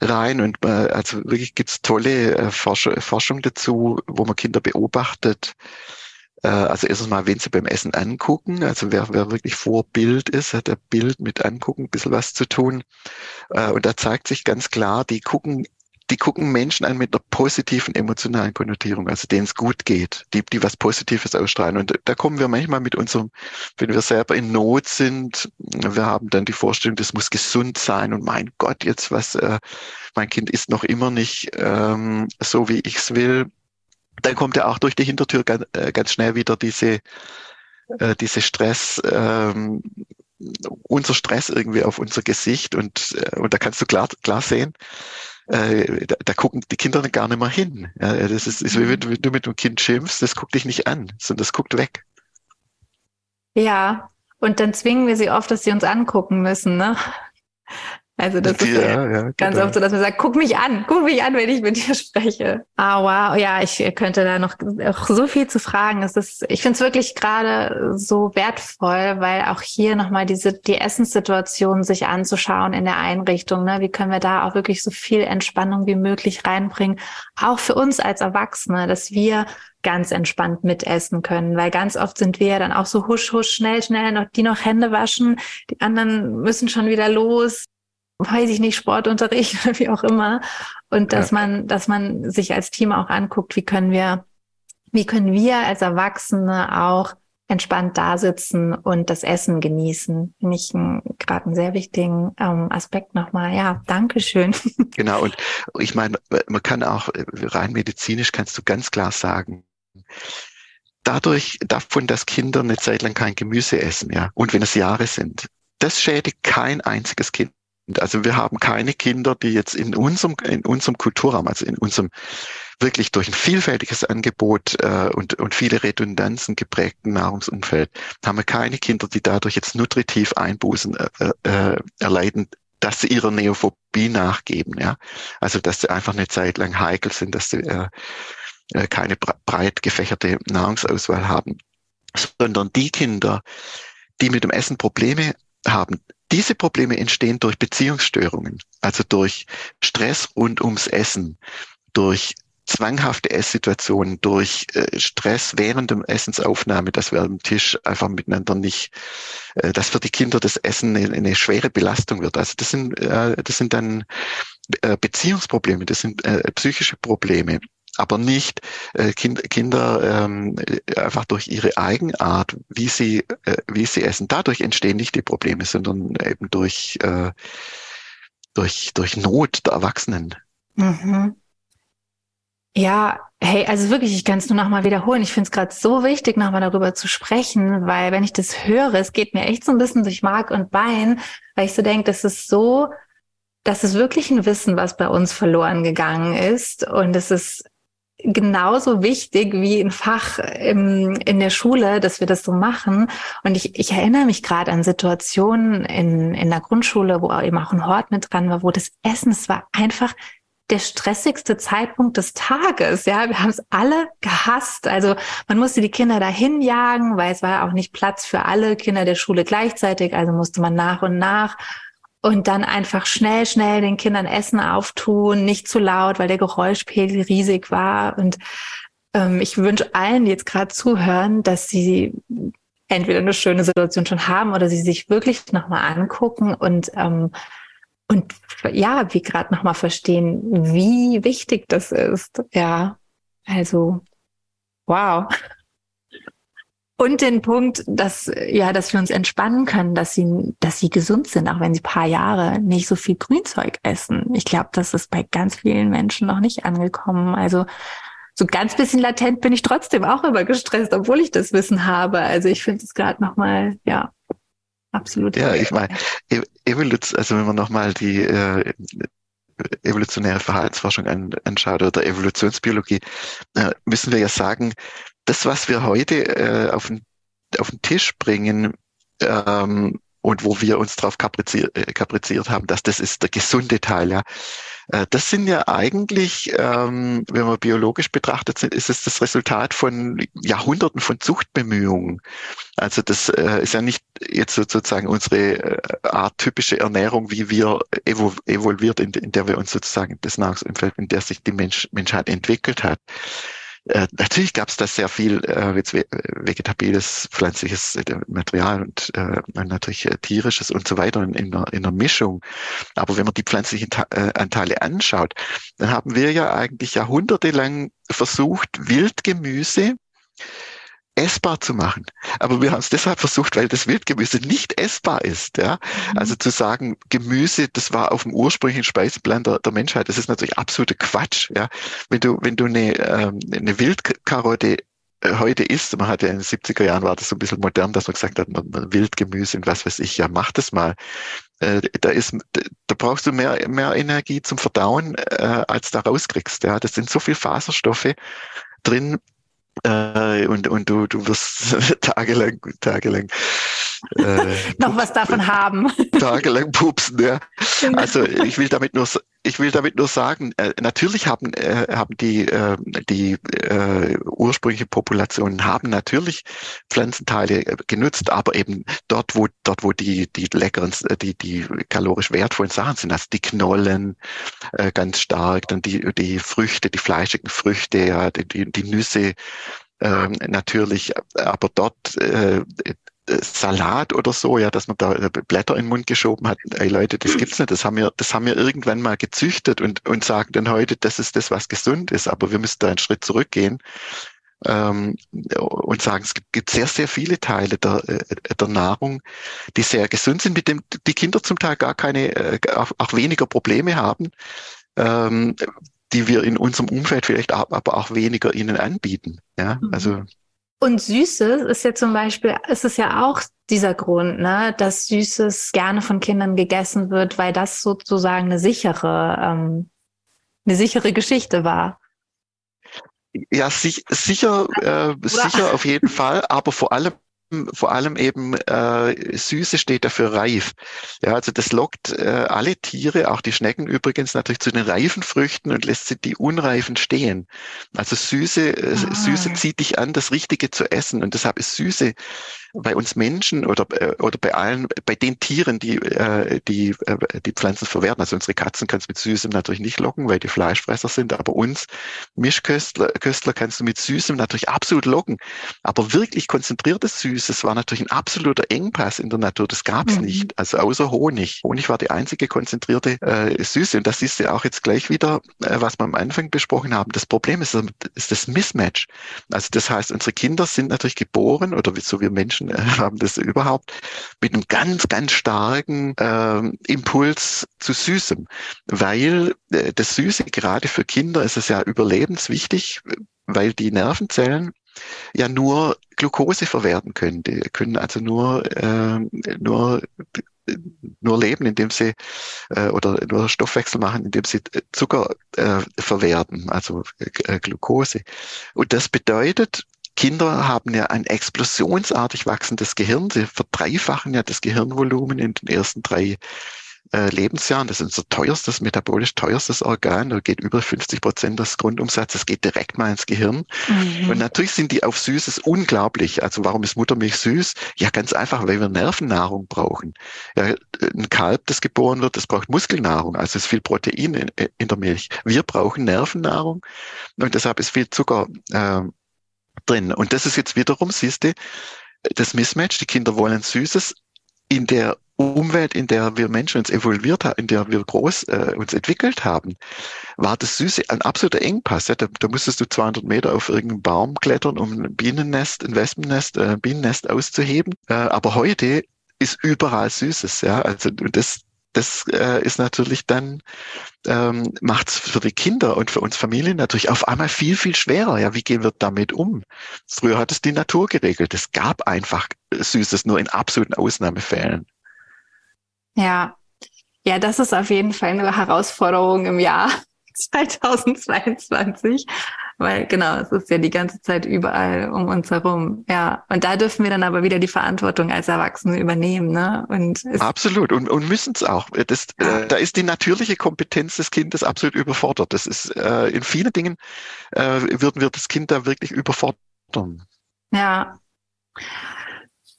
rein und äh, also wirklich gibt's tolle äh, Forschung dazu, wo man Kinder beobachtet, äh, also erstens mal, wenn Sie beim Essen angucken, also wer, wer wirklich vor Bild ist, hat der Bild mit angucken ein bisschen was zu tun. Äh, und da zeigt sich ganz klar, die gucken die gucken Menschen an mit einer positiven emotionalen Konnotierung, also denen es gut geht, die, die was Positives ausstrahlen. Und da kommen wir manchmal mit unserem, wenn wir selber in Not sind, wir haben dann die Vorstellung, das muss gesund sein und mein Gott, jetzt was, äh, mein Kind ist noch immer nicht ähm, so, wie ich's will dann kommt ja auch durch die Hintertür ganz, äh, ganz schnell wieder diese, äh, diese Stress, ähm, unser Stress irgendwie auf unser Gesicht und, äh, und da kannst du klar, klar sehen, äh, da, da gucken die Kinder gar nicht mehr hin. Ja, das ist, ist wie wenn du mit dem Kind schimpfst, das guckt dich nicht an, sondern das guckt weg. Ja, und dann zwingen wir sie oft, dass sie uns angucken müssen, ne? Also das ist ja, ja, ganz genau. oft so, dass man sagt, guck mich an, guck mich an, wenn ich mit dir spreche. Ah, wow, ja, ich könnte da noch auch so viel zu fragen. Es ist, ich finde es wirklich gerade so wertvoll, weil auch hier nochmal diese die Essenssituation sich anzuschauen in der Einrichtung. Ne? Wie können wir da auch wirklich so viel Entspannung wie möglich reinbringen, auch für uns als Erwachsene, dass wir ganz entspannt mitessen können, weil ganz oft sind wir ja dann auch so husch, husch, schnell, schnell noch die noch Hände waschen, die anderen müssen schon wieder los weiß ich nicht, Sportunterricht oder wie auch immer. Und dass ja. man, dass man sich als Team auch anguckt, wie können wir, wie können wir als Erwachsene auch entspannt da sitzen und das Essen genießen. Finde ich gerade einen sehr wichtigen ähm, Aspekt nochmal. Ja, Dankeschön. Genau, und ich meine, man kann auch rein medizinisch kannst du ganz klar sagen, dadurch, davon, dass Kinder eine Zeit lang kein Gemüse essen, ja, und wenn es Jahre sind, das schädigt kein einziges Kind. Also wir haben keine Kinder, die jetzt in unserem, in unserem Kulturraum, also in unserem wirklich durch ein vielfältiges Angebot äh, und, und viele Redundanzen geprägten Nahrungsumfeld, haben wir keine Kinder, die dadurch jetzt nutritiv Einbußen äh, äh, erleiden, dass sie ihrer Neophobie nachgeben. Ja? Also dass sie einfach eine Zeit lang heikel sind, dass sie äh, äh keine breit gefächerte Nahrungsauswahl haben, sondern die Kinder, die mit dem Essen Probleme haben, diese Probleme entstehen durch Beziehungsstörungen, also durch Stress rund ums Essen, durch zwanghafte Esssituationen, durch äh, Stress während der Essensaufnahme, dass wir am Tisch einfach miteinander nicht, äh, dass für die Kinder das Essen eine, eine schwere Belastung wird. Also das sind, äh, das sind dann äh, Beziehungsprobleme, das sind äh, psychische Probleme aber nicht äh, kind, Kinder ähm, einfach durch ihre Eigenart, wie sie, äh, wie sie essen. Dadurch entstehen nicht die Probleme, sondern eben durch, äh, durch, durch Not der Erwachsenen. Mhm. Ja, hey, also wirklich, ich kann es nur nochmal wiederholen. Ich finde es gerade so wichtig, nochmal darüber zu sprechen, weil wenn ich das höre, es geht mir echt so ein bisschen durch Mark und Bein, weil ich so denke, das ist so, das ist wirklich ein Wissen, was bei uns verloren gegangen ist. Und es ist genauso wichtig wie ein Fach im, in der Schule, dass wir das so machen. Und ich, ich erinnere mich gerade an Situationen in, in der Grundschule, wo eben auch ein Hort mit dran war, wo das Essen, es war einfach der stressigste Zeitpunkt des Tages. Ja, wir haben es alle gehasst. Also man musste die Kinder dahin jagen, weil es war auch nicht Platz für alle Kinder der Schule gleichzeitig. Also musste man nach und nach und dann einfach schnell, schnell den Kindern Essen auftun, nicht zu laut, weil der Geräuschpegel riesig war. Und ähm, ich wünsche allen, die jetzt gerade zuhören, dass sie entweder eine schöne Situation schon haben oder sie sich wirklich nochmal angucken und ähm, und ja, wie gerade nochmal verstehen, wie wichtig das ist. Ja, also wow. Und den Punkt, dass, ja, dass wir uns entspannen können, dass sie, dass sie gesund sind, auch wenn sie paar Jahre nicht so viel Grünzeug essen. Ich glaube, das ist bei ganz vielen Menschen noch nicht angekommen. Also, so ganz bisschen latent bin ich trotzdem auch immer gestresst, obwohl ich das Wissen habe. Also ich finde es gerade nochmal, ja, absolut. Ja, ich meine, Evolution, also wenn man nochmal die äh, evolutionäre Verhaltensforschung anschaut oder Evolutionsbiologie, äh, müssen wir ja sagen, das, was wir heute äh, auf, den, auf den Tisch bringen ähm, und wo wir uns darauf kapriziert, äh, kapriziert haben, dass das ist der gesunde Teil, ja. Äh, das sind ja eigentlich, ähm, wenn man biologisch betrachtet, ist es das Resultat von Jahrhunderten von Zuchtbemühungen. Also das äh, ist ja nicht jetzt sozusagen unsere äh, Art typische Ernährung, wie wir evo evolviert, in, in, der wir uns sozusagen das Nahrungsumfeld, in der sich die Mensch, Menschheit entwickelt hat. Äh, natürlich gab es da sehr viel äh, jetzt vegetabiles, pflanzliches äh, Material und äh, natürlich äh, tierisches und so weiter in, in, einer, in einer Mischung. Aber wenn man die pflanzlichen Ta Anteile anschaut, dann haben wir ja eigentlich jahrhundertelang versucht, Wildgemüse essbar zu machen. Aber wir haben es deshalb versucht, weil das Wildgemüse nicht essbar ist. Ja? Mhm. Also zu sagen, Gemüse, das war auf dem ursprünglichen Speiseplan der, der Menschheit, das ist natürlich absoluter Quatsch. Ja? Wenn du, wenn du eine, ähm, eine Wildkarotte äh, heute isst, man hat ja in den 70er Jahren war das so ein bisschen modern, dass man gesagt hat, man, man Wildgemüse und was weiß ich, ja, mach das mal. Äh, da ist, da brauchst du mehr, mehr Energie zum Verdauen, äh, als da rauskriegst. Ja, das sind so viel Faserstoffe drin, Äh, und, und du, du wirst tagelang, tagelang äh, noch was davon haben. Tagelang pupsen, ja. Genau. Also ich will damit nur, ich will damit nur sagen, äh, natürlich haben, äh, haben die, äh, die äh, ursprüngliche Populationen haben natürlich Pflanzenteile äh, genutzt, aber eben dort, wo, dort, wo die, die leckeren, äh, die, die kalorisch wertvollen Sachen sind, also die Knollen äh, ganz stark, dann die, die Früchte, die fleischigen Früchte, ja, die, die Nüsse, ähm, natürlich, aber dort äh, Salat oder so, ja, dass man da äh, Blätter in den Mund geschoben hat. Ey Leute, das gibt's nicht. Das haben wir, das haben wir irgendwann mal gezüchtet und, und sagen dann heute, das ist das, was gesund ist. Aber wir müssen da einen Schritt zurückgehen ähm, und sagen, es gibt, gibt sehr, sehr viele Teile der, äh, der Nahrung, die sehr gesund sind, mit dem die Kinder zum Teil gar keine, äh, auch, auch weniger Probleme haben. Ähm, die wir in unserem Umfeld vielleicht aber auch weniger ihnen anbieten. Ja, mhm. also und Süßes ist ja zum Beispiel, ist es ja auch dieser Grund, ne, dass Süßes gerne von Kindern gegessen wird, weil das sozusagen eine sichere, ähm, eine sichere Geschichte war. Ja, sich, sicher, äh, sicher auf jeden Fall, aber vor allem vor allem eben äh, Süße steht dafür reif. Ja, also das lockt äh, alle Tiere, auch die Schnecken übrigens, natürlich zu den reifen Früchten und lässt sie die unreifen stehen. Also Süße, äh, ah. Süße zieht dich an, das Richtige zu essen und deshalb ist Süße bei uns Menschen oder, äh, oder bei allen, bei den Tieren, die, äh, die, äh, die Pflanzen verwerten. Also unsere Katzen kannst du mit Süßem natürlich nicht locken, weil die Fleischfresser sind, aber uns Mischköstler Köstler kannst du mit Süßem natürlich absolut locken. Aber wirklich konzentriertes Süßes war natürlich ein absoluter Engpass in der Natur. Das gab es mhm. nicht. Also außer Honig. Honig war die einzige konzentrierte äh, Süße. Und das ist ja auch jetzt gleich wieder, äh, was wir am Anfang besprochen haben. Das Problem ist, ist das Mismatch. Also das heißt, unsere Kinder sind natürlich geboren oder so wir Menschen äh, haben das überhaupt mit einem ganz, ganz starken äh, Impuls zu Süßem, weil äh, das Süße gerade für Kinder ist es ja überlebenswichtig, weil die Nervenzellen ja nur Glucose verwerten können. Die können also nur, äh, nur nur leben, indem sie äh, oder nur Stoffwechsel machen, indem sie Zucker äh, verwerten, also äh, Glucose. Und das bedeutet, Kinder haben ja ein explosionsartig wachsendes Gehirn. Sie verdreifachen ja das Gehirnvolumen in den ersten drei äh, Lebensjahren. Das ist unser teuerstes, metabolisch teuerstes Organ. Da geht über 50 Prozent des Grundumsatzes geht direkt mal ins Gehirn. Mhm. Und natürlich sind die auf Süßes unglaublich. Also warum ist Muttermilch süß? Ja, ganz einfach, weil wir Nervennahrung brauchen. Ja, ein Kalb, das geboren wird, das braucht Muskelnahrung. Also es ist viel Protein in, in der Milch. Wir brauchen Nervennahrung und deshalb ist viel Zucker äh, drin. Und das ist jetzt wiederum, siehst du, das Mismatch. Die Kinder wollen Süßes in der Umwelt, in der wir Menschen uns evolviert haben, in der wir groß äh, uns entwickelt haben, war das Süße ein absoluter Engpass. Ja? Da, da musstest du 200 Meter auf irgendeinen Baum klettern, um ein Bienennest, ein Wespennest, äh, ein Bienennest auszuheben. Äh, aber heute ist überall Süßes. Ja, also das, das äh, ist natürlich dann, ähm, macht es für die Kinder und für uns Familien natürlich auf einmal viel, viel schwerer. Ja, wie gehen wir damit um? Früher hat es die Natur geregelt. Es gab einfach Süßes nur in absoluten Ausnahmefällen. Ja, ja, das ist auf jeden Fall eine Herausforderung im Jahr 2022. Weil genau, es ist ja die ganze Zeit überall um uns herum. Ja. Und da dürfen wir dann aber wieder die Verantwortung als Erwachsene übernehmen. Ne? Und absolut. Und, und müssen es auch. Das, ja. äh, da ist die natürliche Kompetenz des Kindes absolut überfordert. Das ist äh, in vielen Dingen äh, würden wir das Kind da wirklich überfordern. Ja.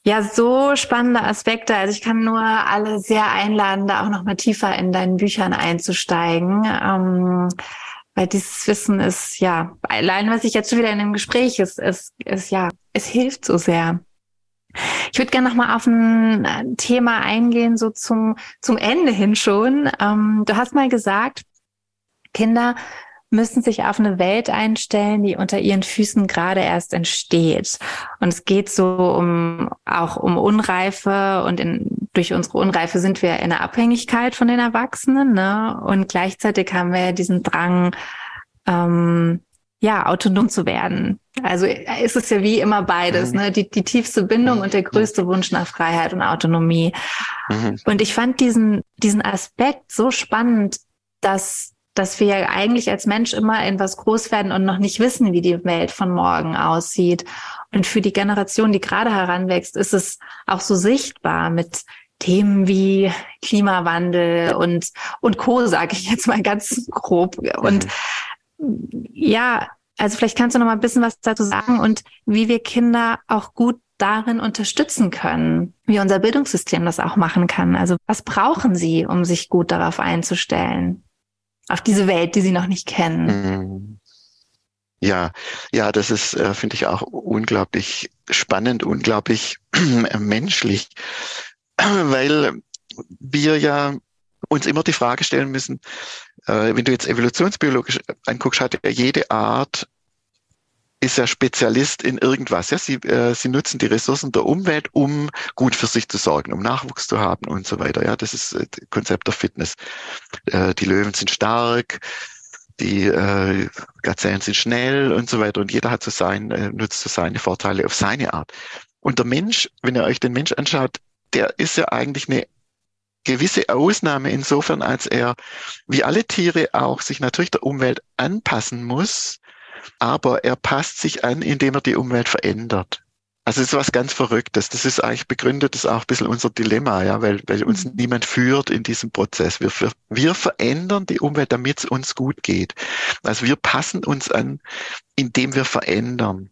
Ja, so spannende Aspekte. Also ich kann nur alle sehr einladen, da auch noch mal tiefer in deinen Büchern einzusteigen. Ähm, weil dieses Wissen ist, ja, allein was ich jetzt schon wieder in dem Gespräch ist, ist, ist ja, es hilft so sehr. Ich würde gerne noch mal auf ein äh, Thema eingehen, so zum, zum Ende hin schon. Ähm, du hast mal gesagt, Kinder müssen sich auf eine Welt einstellen, die unter ihren Füßen gerade erst entsteht. Und es geht so um auch um Unreife und in, durch unsere Unreife sind wir in der Abhängigkeit von den Erwachsenen, ne? Und gleichzeitig haben wir diesen Drang, ähm, ja, autonom zu werden. Also ist es ja wie immer beides, mhm. ne? Die, die tiefste Bindung und der größte Wunsch nach Freiheit und Autonomie. Mhm. Und ich fand diesen, diesen Aspekt so spannend, dass dass wir ja eigentlich als Mensch immer in was groß werden und noch nicht wissen, wie die Welt von morgen aussieht. Und für die Generation, die gerade heranwächst, ist es auch so sichtbar mit Themen wie Klimawandel und, und Co., sage ich jetzt mal ganz grob. Und ja, also vielleicht kannst du noch mal ein bisschen was dazu sagen und wie wir Kinder auch gut darin unterstützen können, wie unser Bildungssystem das auch machen kann. Also was brauchen sie, um sich gut darauf einzustellen? Auf diese Welt, die sie noch nicht kennen. Mhm. Ja, ja, das ist, äh, finde ich auch unglaublich spannend, unglaublich menschlich, weil wir ja uns immer die Frage stellen müssen, äh, wenn du jetzt evolutionsbiologisch anguckst, hat ja jede Art ist ja Spezialist in irgendwas. Ja, sie, äh, sie nutzen die Ressourcen der Umwelt, um gut für sich zu sorgen, um Nachwuchs zu haben und so weiter. Ja, das ist äh, Konzept der Fitness. Äh, die Löwen sind stark, die äh, Gazellen sind schnell und so weiter. Und jeder hat so sein, äh, nutzt so seine Vorteile auf seine Art. Und der Mensch, wenn ihr euch den Mensch anschaut, der ist ja eigentlich eine gewisse Ausnahme insofern, als er wie alle Tiere auch sich natürlich der Umwelt anpassen muss, aber er passt sich an, indem er die Umwelt verändert. Also es ist was ganz Verrücktes. Das ist eigentlich begründet, das ist auch ein bisschen unser Dilemma, ja, weil, weil uns mhm. niemand führt in diesem Prozess. Wir, wir, wir verändern die Umwelt, damit es uns gut geht. Also wir passen uns an, indem wir verändern.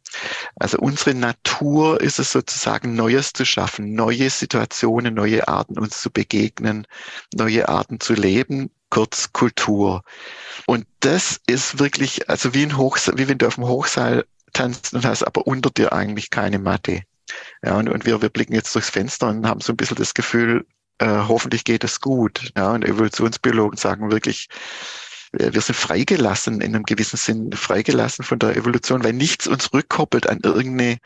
Also unsere Natur ist es sozusagen Neues zu schaffen, neue Situationen, neue Arten uns zu begegnen, neue Arten zu leben, kurz Kultur. Und das ist wirklich, also wie ein Hochseil, wie wenn du auf dem Hochseil tanzt und hast aber unter dir eigentlich keine Matte. Ja, und, und wir, wir blicken jetzt durchs Fenster und haben so ein bisschen das Gefühl, äh, hoffentlich geht es gut. Ja, und Evolutionsbiologen sagen wirklich, wir sind freigelassen, in einem gewissen Sinn freigelassen von der Evolution, weil nichts uns rückkoppelt an irgendeine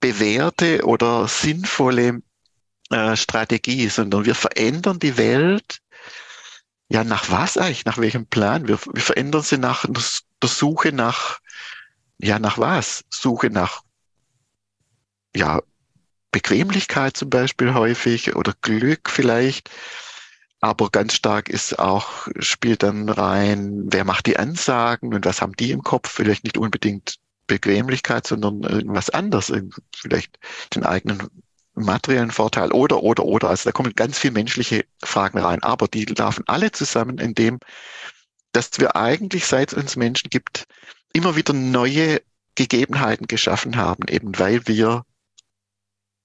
bewährte oder sinnvolle äh, Strategie, sondern wir verändern die Welt. Ja, nach was eigentlich? Nach welchem Plan? Wir, wir verändern sie nach der Suche nach ja, nach was? Suche nach, ja, Bequemlichkeit zum Beispiel häufig oder Glück vielleicht. Aber ganz stark ist auch, spielt dann rein, wer macht die Ansagen und was haben die im Kopf? Vielleicht nicht unbedingt Bequemlichkeit, sondern irgendwas anderes, vielleicht den eigenen materiellen Vorteil oder, oder, oder. Also da kommen ganz viele menschliche Fragen rein. Aber die laufen alle zusammen in dem, dass wir eigentlich, seit es uns Menschen gibt, immer wieder neue Gegebenheiten geschaffen haben, eben weil wir,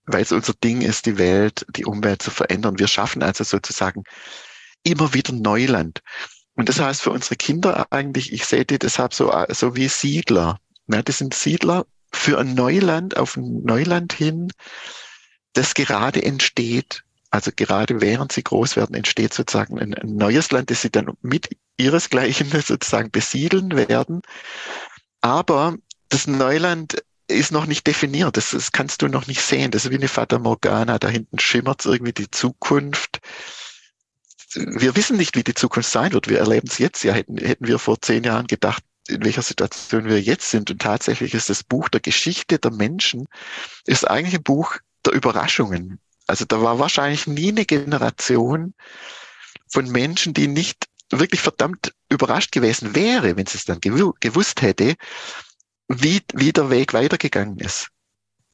weil es unser Ding ist, die Welt, die Umwelt zu verändern. Wir schaffen also sozusagen immer wieder Neuland. Und das heißt für unsere Kinder eigentlich, ich sehe die deshalb so, so wie Siedler. Ja, das sind Siedler für ein Neuland, auf ein Neuland hin, das gerade entsteht. Also gerade während sie groß werden, entsteht sozusagen ein, ein neues Land, das sie dann mit ihresgleichen sozusagen besiedeln werden. Aber das Neuland ist noch nicht definiert. Das, das kannst du noch nicht sehen. Das ist wie eine Fata Morgana. Da hinten schimmert irgendwie die Zukunft. Wir wissen nicht, wie die Zukunft sein wird. Wir erleben es jetzt. Ja, hätten, hätten wir vor zehn Jahren gedacht, in welcher Situation wir jetzt sind. Und tatsächlich ist das Buch der Geschichte der Menschen, ist eigentlich ein Buch der Überraschungen. Also da war wahrscheinlich nie eine Generation von Menschen, die nicht wirklich verdammt überrascht gewesen wäre, wenn sie es dann gewusst hätte, wie, wie der Weg weitergegangen ist.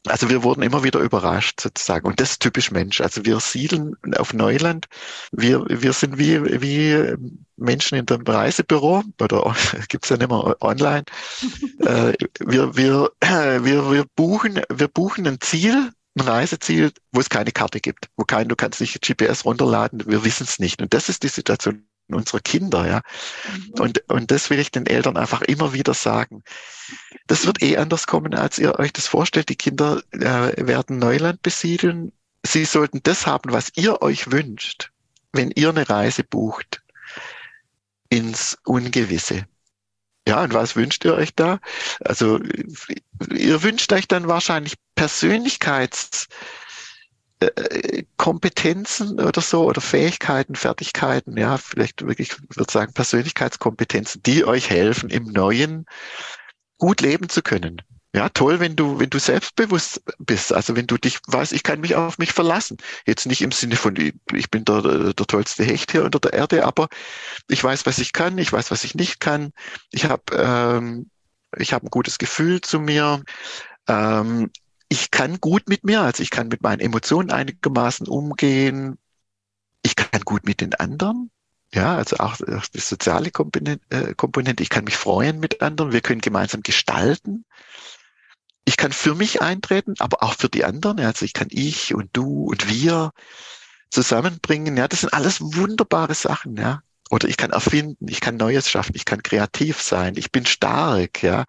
Also wir wurden immer wieder überrascht sozusagen. Und das ist typisch Mensch. Also wir siedeln auf Neuland. Wir, wir sind wie, wie Menschen in dem Reisebüro oder gibt's ja nicht mehr online. äh, wir, wir, wir, wir, buchen, wir buchen ein Ziel, ein Reiseziel, wo es keine Karte gibt, wo kein, du kannst nicht GPS runterladen, wir wissen es nicht. Und das ist die Situation unserer Kinder, ja. Mhm. Und, und das will ich den Eltern einfach immer wieder sagen. Das wird eh anders kommen, als ihr euch das vorstellt. Die Kinder äh, werden Neuland besiedeln. Sie sollten das haben, was ihr euch wünscht, wenn ihr eine Reise bucht ins Ungewisse. Ja, und was wünscht ihr euch da? Also, ihr wünscht euch dann wahrscheinlich Persönlichkeits, äh, oder so oder Fähigkeiten, Fertigkeiten, ja, vielleicht wirklich, ich würde sagen, Persönlichkeitskompetenzen, die euch helfen, im Neuen gut leben zu können. Ja, toll, wenn du, wenn du selbstbewusst bist. Also wenn du dich weißt, ich kann mich auf mich verlassen. Jetzt nicht im Sinne von, ich bin der, der tollste Hecht hier unter der Erde, aber ich weiß, was ich kann, ich weiß, was ich nicht kann. Ich habe ähm, ich habe ein gutes Gefühl zu mir. Ähm, ich kann gut mit mir, also ich kann mit meinen Emotionen einigermaßen umgehen. Ich kann gut mit den anderen. Ja, also auch die soziale äh, Komponente. Ich kann mich freuen mit anderen. Wir können gemeinsam gestalten. Ich kann für mich eintreten, aber auch für die anderen. Also ich kann ich und du und wir zusammenbringen. Ja, das sind alles wunderbare Sachen. Ja, oder ich kann erfinden. Ich kann Neues schaffen. Ich kann kreativ sein. Ich bin stark. Ja,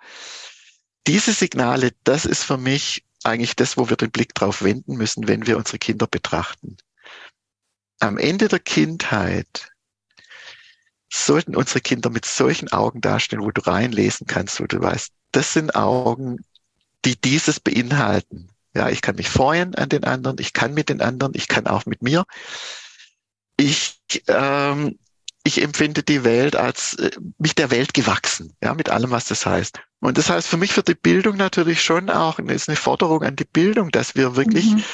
diese Signale, das ist für mich eigentlich das, wo wir den Blick drauf wenden müssen, wenn wir unsere Kinder betrachten. Am Ende der Kindheit sollten unsere Kinder mit solchen Augen dastehen, wo du reinlesen kannst, wo du weißt, das sind Augen, die dieses beinhalten. Ja, ich kann mich freuen an den anderen, ich kann mit den anderen, ich kann auch mit mir. Ich, ähm, ich empfinde die Welt als äh, mich der Welt gewachsen, ja, mit allem, was das heißt. Und das heißt für mich für die Bildung natürlich schon auch, ist eine Forderung an die Bildung, dass wir wirklich mhm.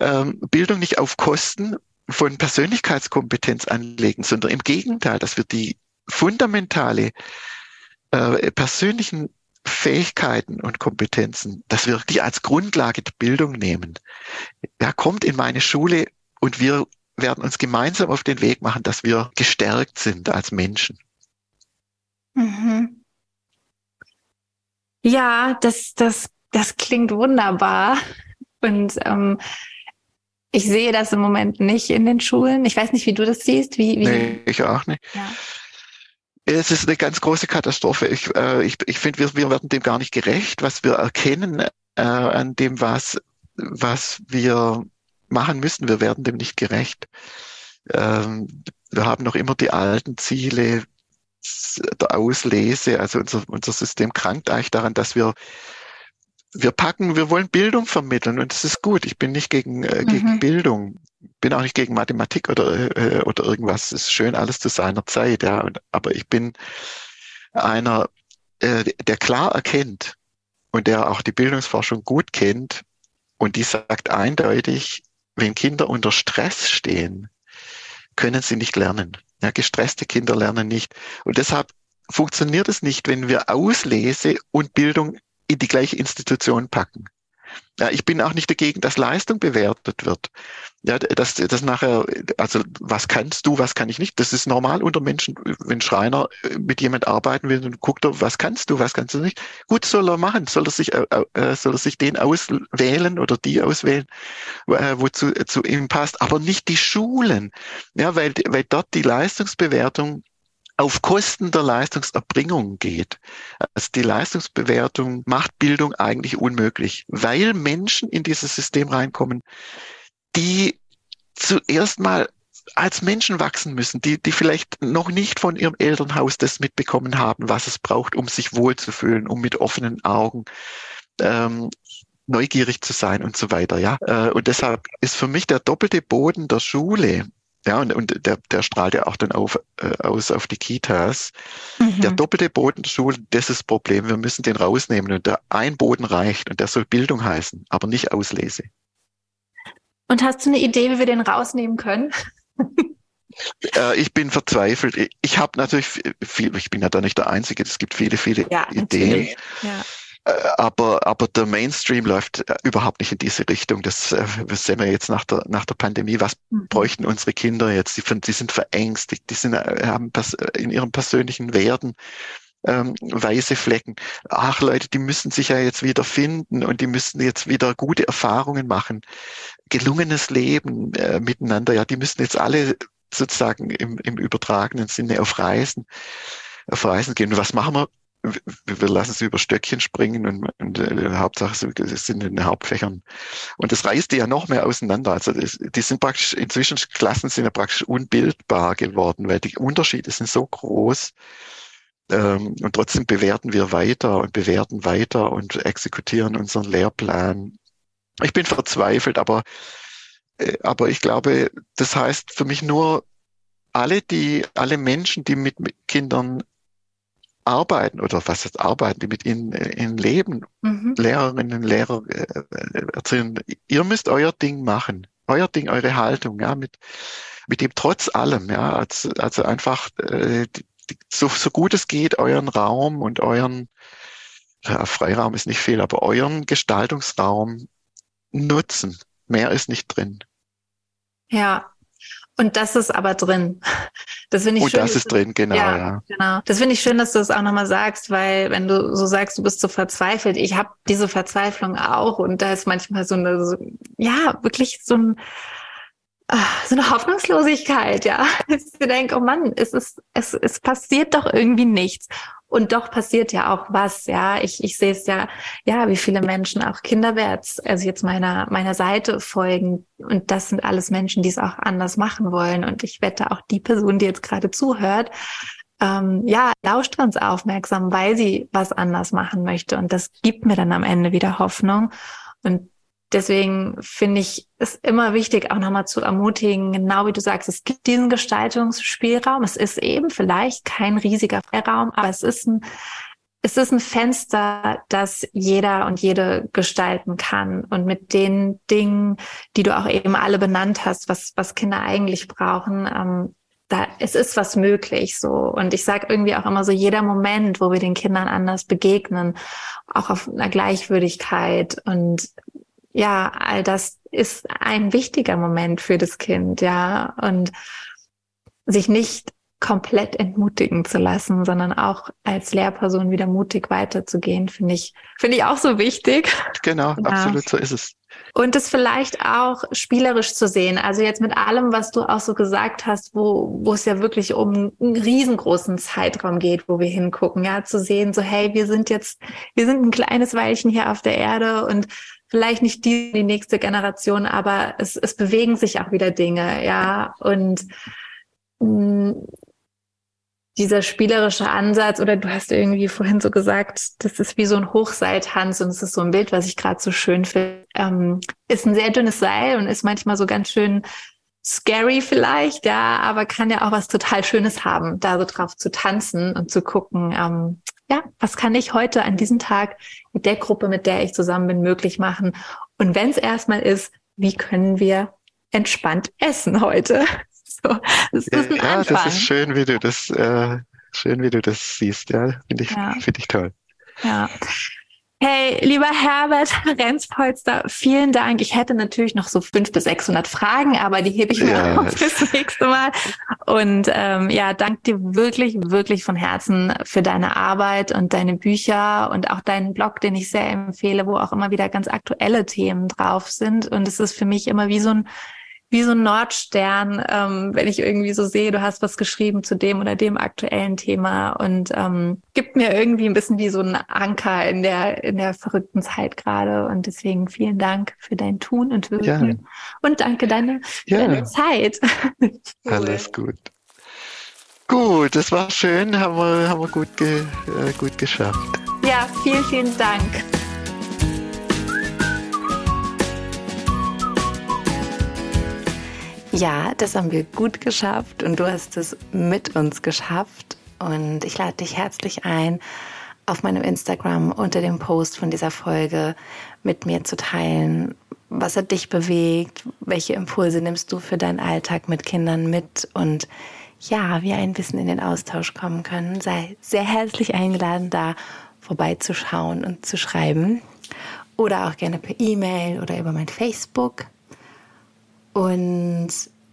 ähm, Bildung nicht auf Kosten von Persönlichkeitskompetenz anlegen, sondern im Gegenteil, dass wir die fundamentale äh, persönlichen Fähigkeiten und Kompetenzen, dass wir die als Grundlage der Bildung nehmen. Er kommt in meine Schule und wir werden uns gemeinsam auf den Weg machen, dass wir gestärkt sind als Menschen. Mhm. Ja, das, das, das klingt wunderbar. Und ähm, ich sehe das im Moment nicht in den Schulen. Ich weiß nicht, wie du das siehst. Wie, wie? Nee, ich auch nicht. Ja. Es ist eine ganz große Katastrophe. Ich, äh, ich, ich finde, wir, wir werden dem gar nicht gerecht, was wir erkennen äh, an dem, was, was wir machen müssen. Wir werden dem nicht gerecht. Ähm, wir haben noch immer die alten Ziele der Auslese. Also unser, unser System krankt eigentlich daran, dass wir wir packen, wir wollen Bildung vermitteln und das ist gut. Ich bin nicht gegen, äh, gegen mhm. Bildung, bin auch nicht gegen Mathematik oder, äh, oder irgendwas. Es ist schön alles zu seiner Zeit, ja. Und, aber ich bin einer, äh, der klar erkennt und der auch die Bildungsforschung gut kennt und die sagt eindeutig, wenn Kinder unter Stress stehen, können sie nicht lernen. Ja, gestresste Kinder lernen nicht. Und deshalb funktioniert es nicht, wenn wir Auslese und Bildung in die gleiche Institution packen. Ja, ich bin auch nicht dagegen, dass Leistung bewertet wird. Ja, dass das nachher, also was kannst du, was kann ich nicht? Das ist normal unter Menschen, wenn Schreiner äh, mit jemand arbeiten will und guckt er, was kannst du, was kannst du nicht? Gut, soll er machen, soll er sich, äh, äh soll er sich den auswählen oder die auswählen, äh, wozu zu ihm passt, aber nicht die Schulen. Ja, weil, weil dort die Leistungsbewertung auf Kosten der Leistungserbringung geht. Also die Leistungsbewertung macht Bildung eigentlich unmöglich, weil Menschen in dieses System reinkommen, die zuerst mal als Menschen wachsen müssen, die, die vielleicht noch nicht von ihrem Elternhaus das mitbekommen haben, was es braucht, um sich wohlzufühlen, um mit offenen Augen ähm, neugierig zu sein und so weiter. Ja, äh, und deshalb ist für mich der doppelte Boden der Schule ja, und, und der, der strahlt ja auch dann auf, äh, aus auf die Kitas. Mhm. Der doppelte Boden das ist das Problem. Wir müssen den rausnehmen und der ein Boden reicht und der soll Bildung heißen, aber nicht Auslese. Und hast du eine Idee, wie wir den rausnehmen können? äh, ich bin verzweifelt. Ich, ich habe natürlich viel, ich bin ja da nicht der Einzige, es gibt viele, viele ja, Ideen. Ja. Äh, aber, aber der Mainstream läuft äh, überhaupt nicht in diese Richtung. Das, äh, das sehen wir jetzt nach der, nach der Pandemie. Was mhm. bräuchten unsere Kinder jetzt? Die, die sind verängstigt, die sind, haben in ihrem persönlichen Werden ähm, weiße Flecken. Ach Leute, die müssen sich ja jetzt wieder finden und die müssen jetzt wieder gute Erfahrungen machen. Gelungenes Leben äh, miteinander, ja, die müssen jetzt alle sozusagen im, im übertragenen Sinne auf Reisen, auf Reisen gehen. Und was machen wir? Wir lassen sie über Stöckchen springen und, und äh, Hauptsache sie sind in den Hauptfächern. Und das reißt die ja noch mehr auseinander. Also das, die sind praktisch, inzwischen Klassen sind ja praktisch unbildbar geworden, weil die Unterschiede sind so groß. Ähm, und trotzdem bewerten wir weiter und bewerten weiter und exekutieren unseren Lehrplan. Ich bin verzweifelt, aber, äh, aber ich glaube, das heißt für mich nur, alle die, alle Menschen, die mit Kindern arbeiten oder was jetzt arbeiten, die mit ihnen äh, in Leben, mhm. Lehrerinnen, Lehrer äh, äh, erzählen, ihr müsst euer Ding machen, euer Ding, eure Haltung, ja, mit, mit dem trotz allem, ja, also, also einfach äh, die, so, so gut es geht, euren Raum und euren ja, Freiraum ist nicht viel, aber euren Gestaltungsraum nutzen. Mehr ist nicht drin. Ja, und das ist aber drin. Das finde ich und schön. Das ist drin, genau, ja, ja. Genau. Das finde ich schön, dass du das auch nochmal sagst, weil wenn du so sagst, du bist so verzweifelt, ich habe diese Verzweiflung auch und da ist manchmal so eine, so, ja, wirklich so ein, ah, so eine Hoffnungslosigkeit, ja. Ich denke, oh Mann, es ist, es, es passiert doch irgendwie nichts. Und doch passiert ja auch was, ja. Ich, ich sehe es ja, ja, wie viele Menschen auch kinderwärts, also jetzt meiner, meiner Seite folgen. Und das sind alles Menschen, die es auch anders machen wollen. Und ich wette auch die Person, die jetzt gerade zuhört, ähm, ja, lauscht ganz aufmerksam, weil sie was anders machen möchte. Und das gibt mir dann am Ende wieder Hoffnung. Und Deswegen finde ich es immer wichtig, auch nochmal zu ermutigen, genau wie du sagst, es gibt diesen Gestaltungsspielraum. Es ist eben vielleicht kein riesiger Freiraum, aber es ist ein, es ist ein Fenster, das jeder und jede gestalten kann. Und mit den Dingen, die du auch eben alle benannt hast, was, was Kinder eigentlich brauchen, ähm, da, es ist was möglich so. Und ich sage irgendwie auch immer so, jeder Moment, wo wir den Kindern anders begegnen, auch auf einer Gleichwürdigkeit und ja, all das ist ein wichtiger Moment für das Kind, ja, und sich nicht komplett entmutigen zu lassen, sondern auch als Lehrperson wieder mutig weiterzugehen, finde ich, finde ich auch so wichtig. Genau, ja. absolut, so ist es. Und es vielleicht auch spielerisch zu sehen. Also jetzt mit allem, was du auch so gesagt hast, wo, wo es ja wirklich um einen riesengroßen Zeitraum geht, wo wir hingucken, ja, zu sehen, so, hey, wir sind jetzt, wir sind ein kleines Weilchen hier auf der Erde und vielleicht nicht die, die nächste Generation, aber es, es bewegen sich auch wieder Dinge, ja. Und mh, mm, dieser spielerische Ansatz, oder du hast irgendwie vorhin so gesagt, das ist wie so ein Hochseiltanz und es ist so ein Bild, was ich gerade so schön finde, ähm, ist ein sehr dünnes Seil und ist manchmal so ganz schön scary vielleicht, ja, aber kann ja auch was total Schönes haben, da so drauf zu tanzen und zu gucken, ähm, ja, was kann ich heute an diesem Tag mit der Gruppe, mit der ich zusammen bin, möglich machen? Und wenn es erstmal ist, wie können wir entspannt essen heute? So, das ist ein ja, Anfang. das ist schön, wie du das, äh, schön, wie du das siehst. Ja, finde ich, ja. finde ich toll. Ja. Hey, lieber Herbert Renzpolster, vielen Dank. Ich hätte natürlich noch so fünf bis 600 Fragen, aber die hebe ich mir yes. auf fürs nächste Mal. Und ähm, ja, danke dir wirklich, wirklich von Herzen für deine Arbeit und deine Bücher und auch deinen Blog, den ich sehr empfehle, wo auch immer wieder ganz aktuelle Themen drauf sind. Und es ist für mich immer wie so ein wie so ein Nordstern, ähm, wenn ich irgendwie so sehe, du hast was geschrieben zu dem oder dem aktuellen Thema und ähm, gibt mir irgendwie ein bisschen wie so ein Anker in der in der verrückten Zeit gerade und deswegen vielen Dank für dein Tun und Wirken ja. und danke deine, ja. deine Zeit. cool. Alles gut. Gut, das war schön, haben wir, haben wir gut, ge, äh, gut geschafft. Ja, vielen, vielen Dank. Ja, das haben wir gut geschafft und du hast es mit uns geschafft. Und ich lade dich herzlich ein, auf meinem Instagram unter dem Post von dieser Folge mit mir zu teilen, was hat dich bewegt, welche Impulse nimmst du für deinen Alltag mit Kindern mit und ja, wir ein bisschen in den Austausch kommen können. Sei sehr herzlich eingeladen, da vorbeizuschauen und zu schreiben. Oder auch gerne per E-Mail oder über mein Facebook. Und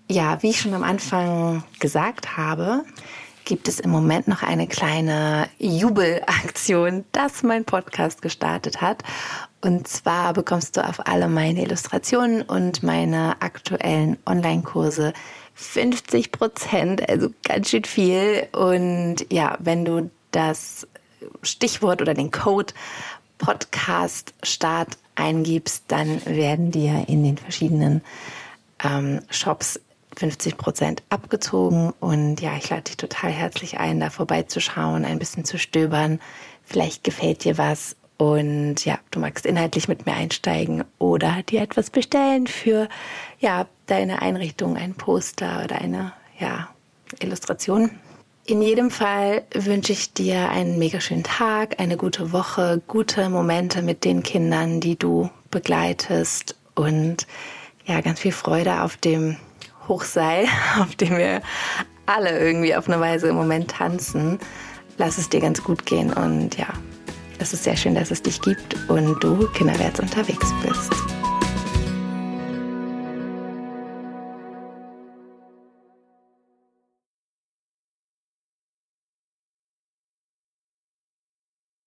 ja, wie ich schon am Anfang gesagt habe, gibt es im Moment noch eine kleine Jubelaktion, dass mein Podcast gestartet hat. Und zwar bekommst du auf alle meine Illustrationen und meine aktuellen Online-Kurse 50 Prozent, also ganz schön viel. Und ja, wenn du das Stichwort oder den Code Podcast Start eingibst, dann werden dir in den verschiedenen ähm, Shops 50 Prozent abgezogen. Und ja, ich lade dich total herzlich ein, da vorbeizuschauen, ein bisschen zu stöbern. Vielleicht gefällt dir was und ja, du magst inhaltlich mit mir einsteigen oder dir etwas bestellen für ja, deine Einrichtung, ein Poster oder eine ja, Illustration. In jedem Fall wünsche ich dir einen mega schönen Tag, eine gute Woche, gute Momente mit den Kindern, die du begleitest und ja, ganz viel Freude auf dem Hochseil, auf dem wir alle irgendwie auf eine Weise im Moment tanzen. Lass es dir ganz gut gehen und ja, es ist sehr schön, dass es dich gibt und du kinderwärts unterwegs bist.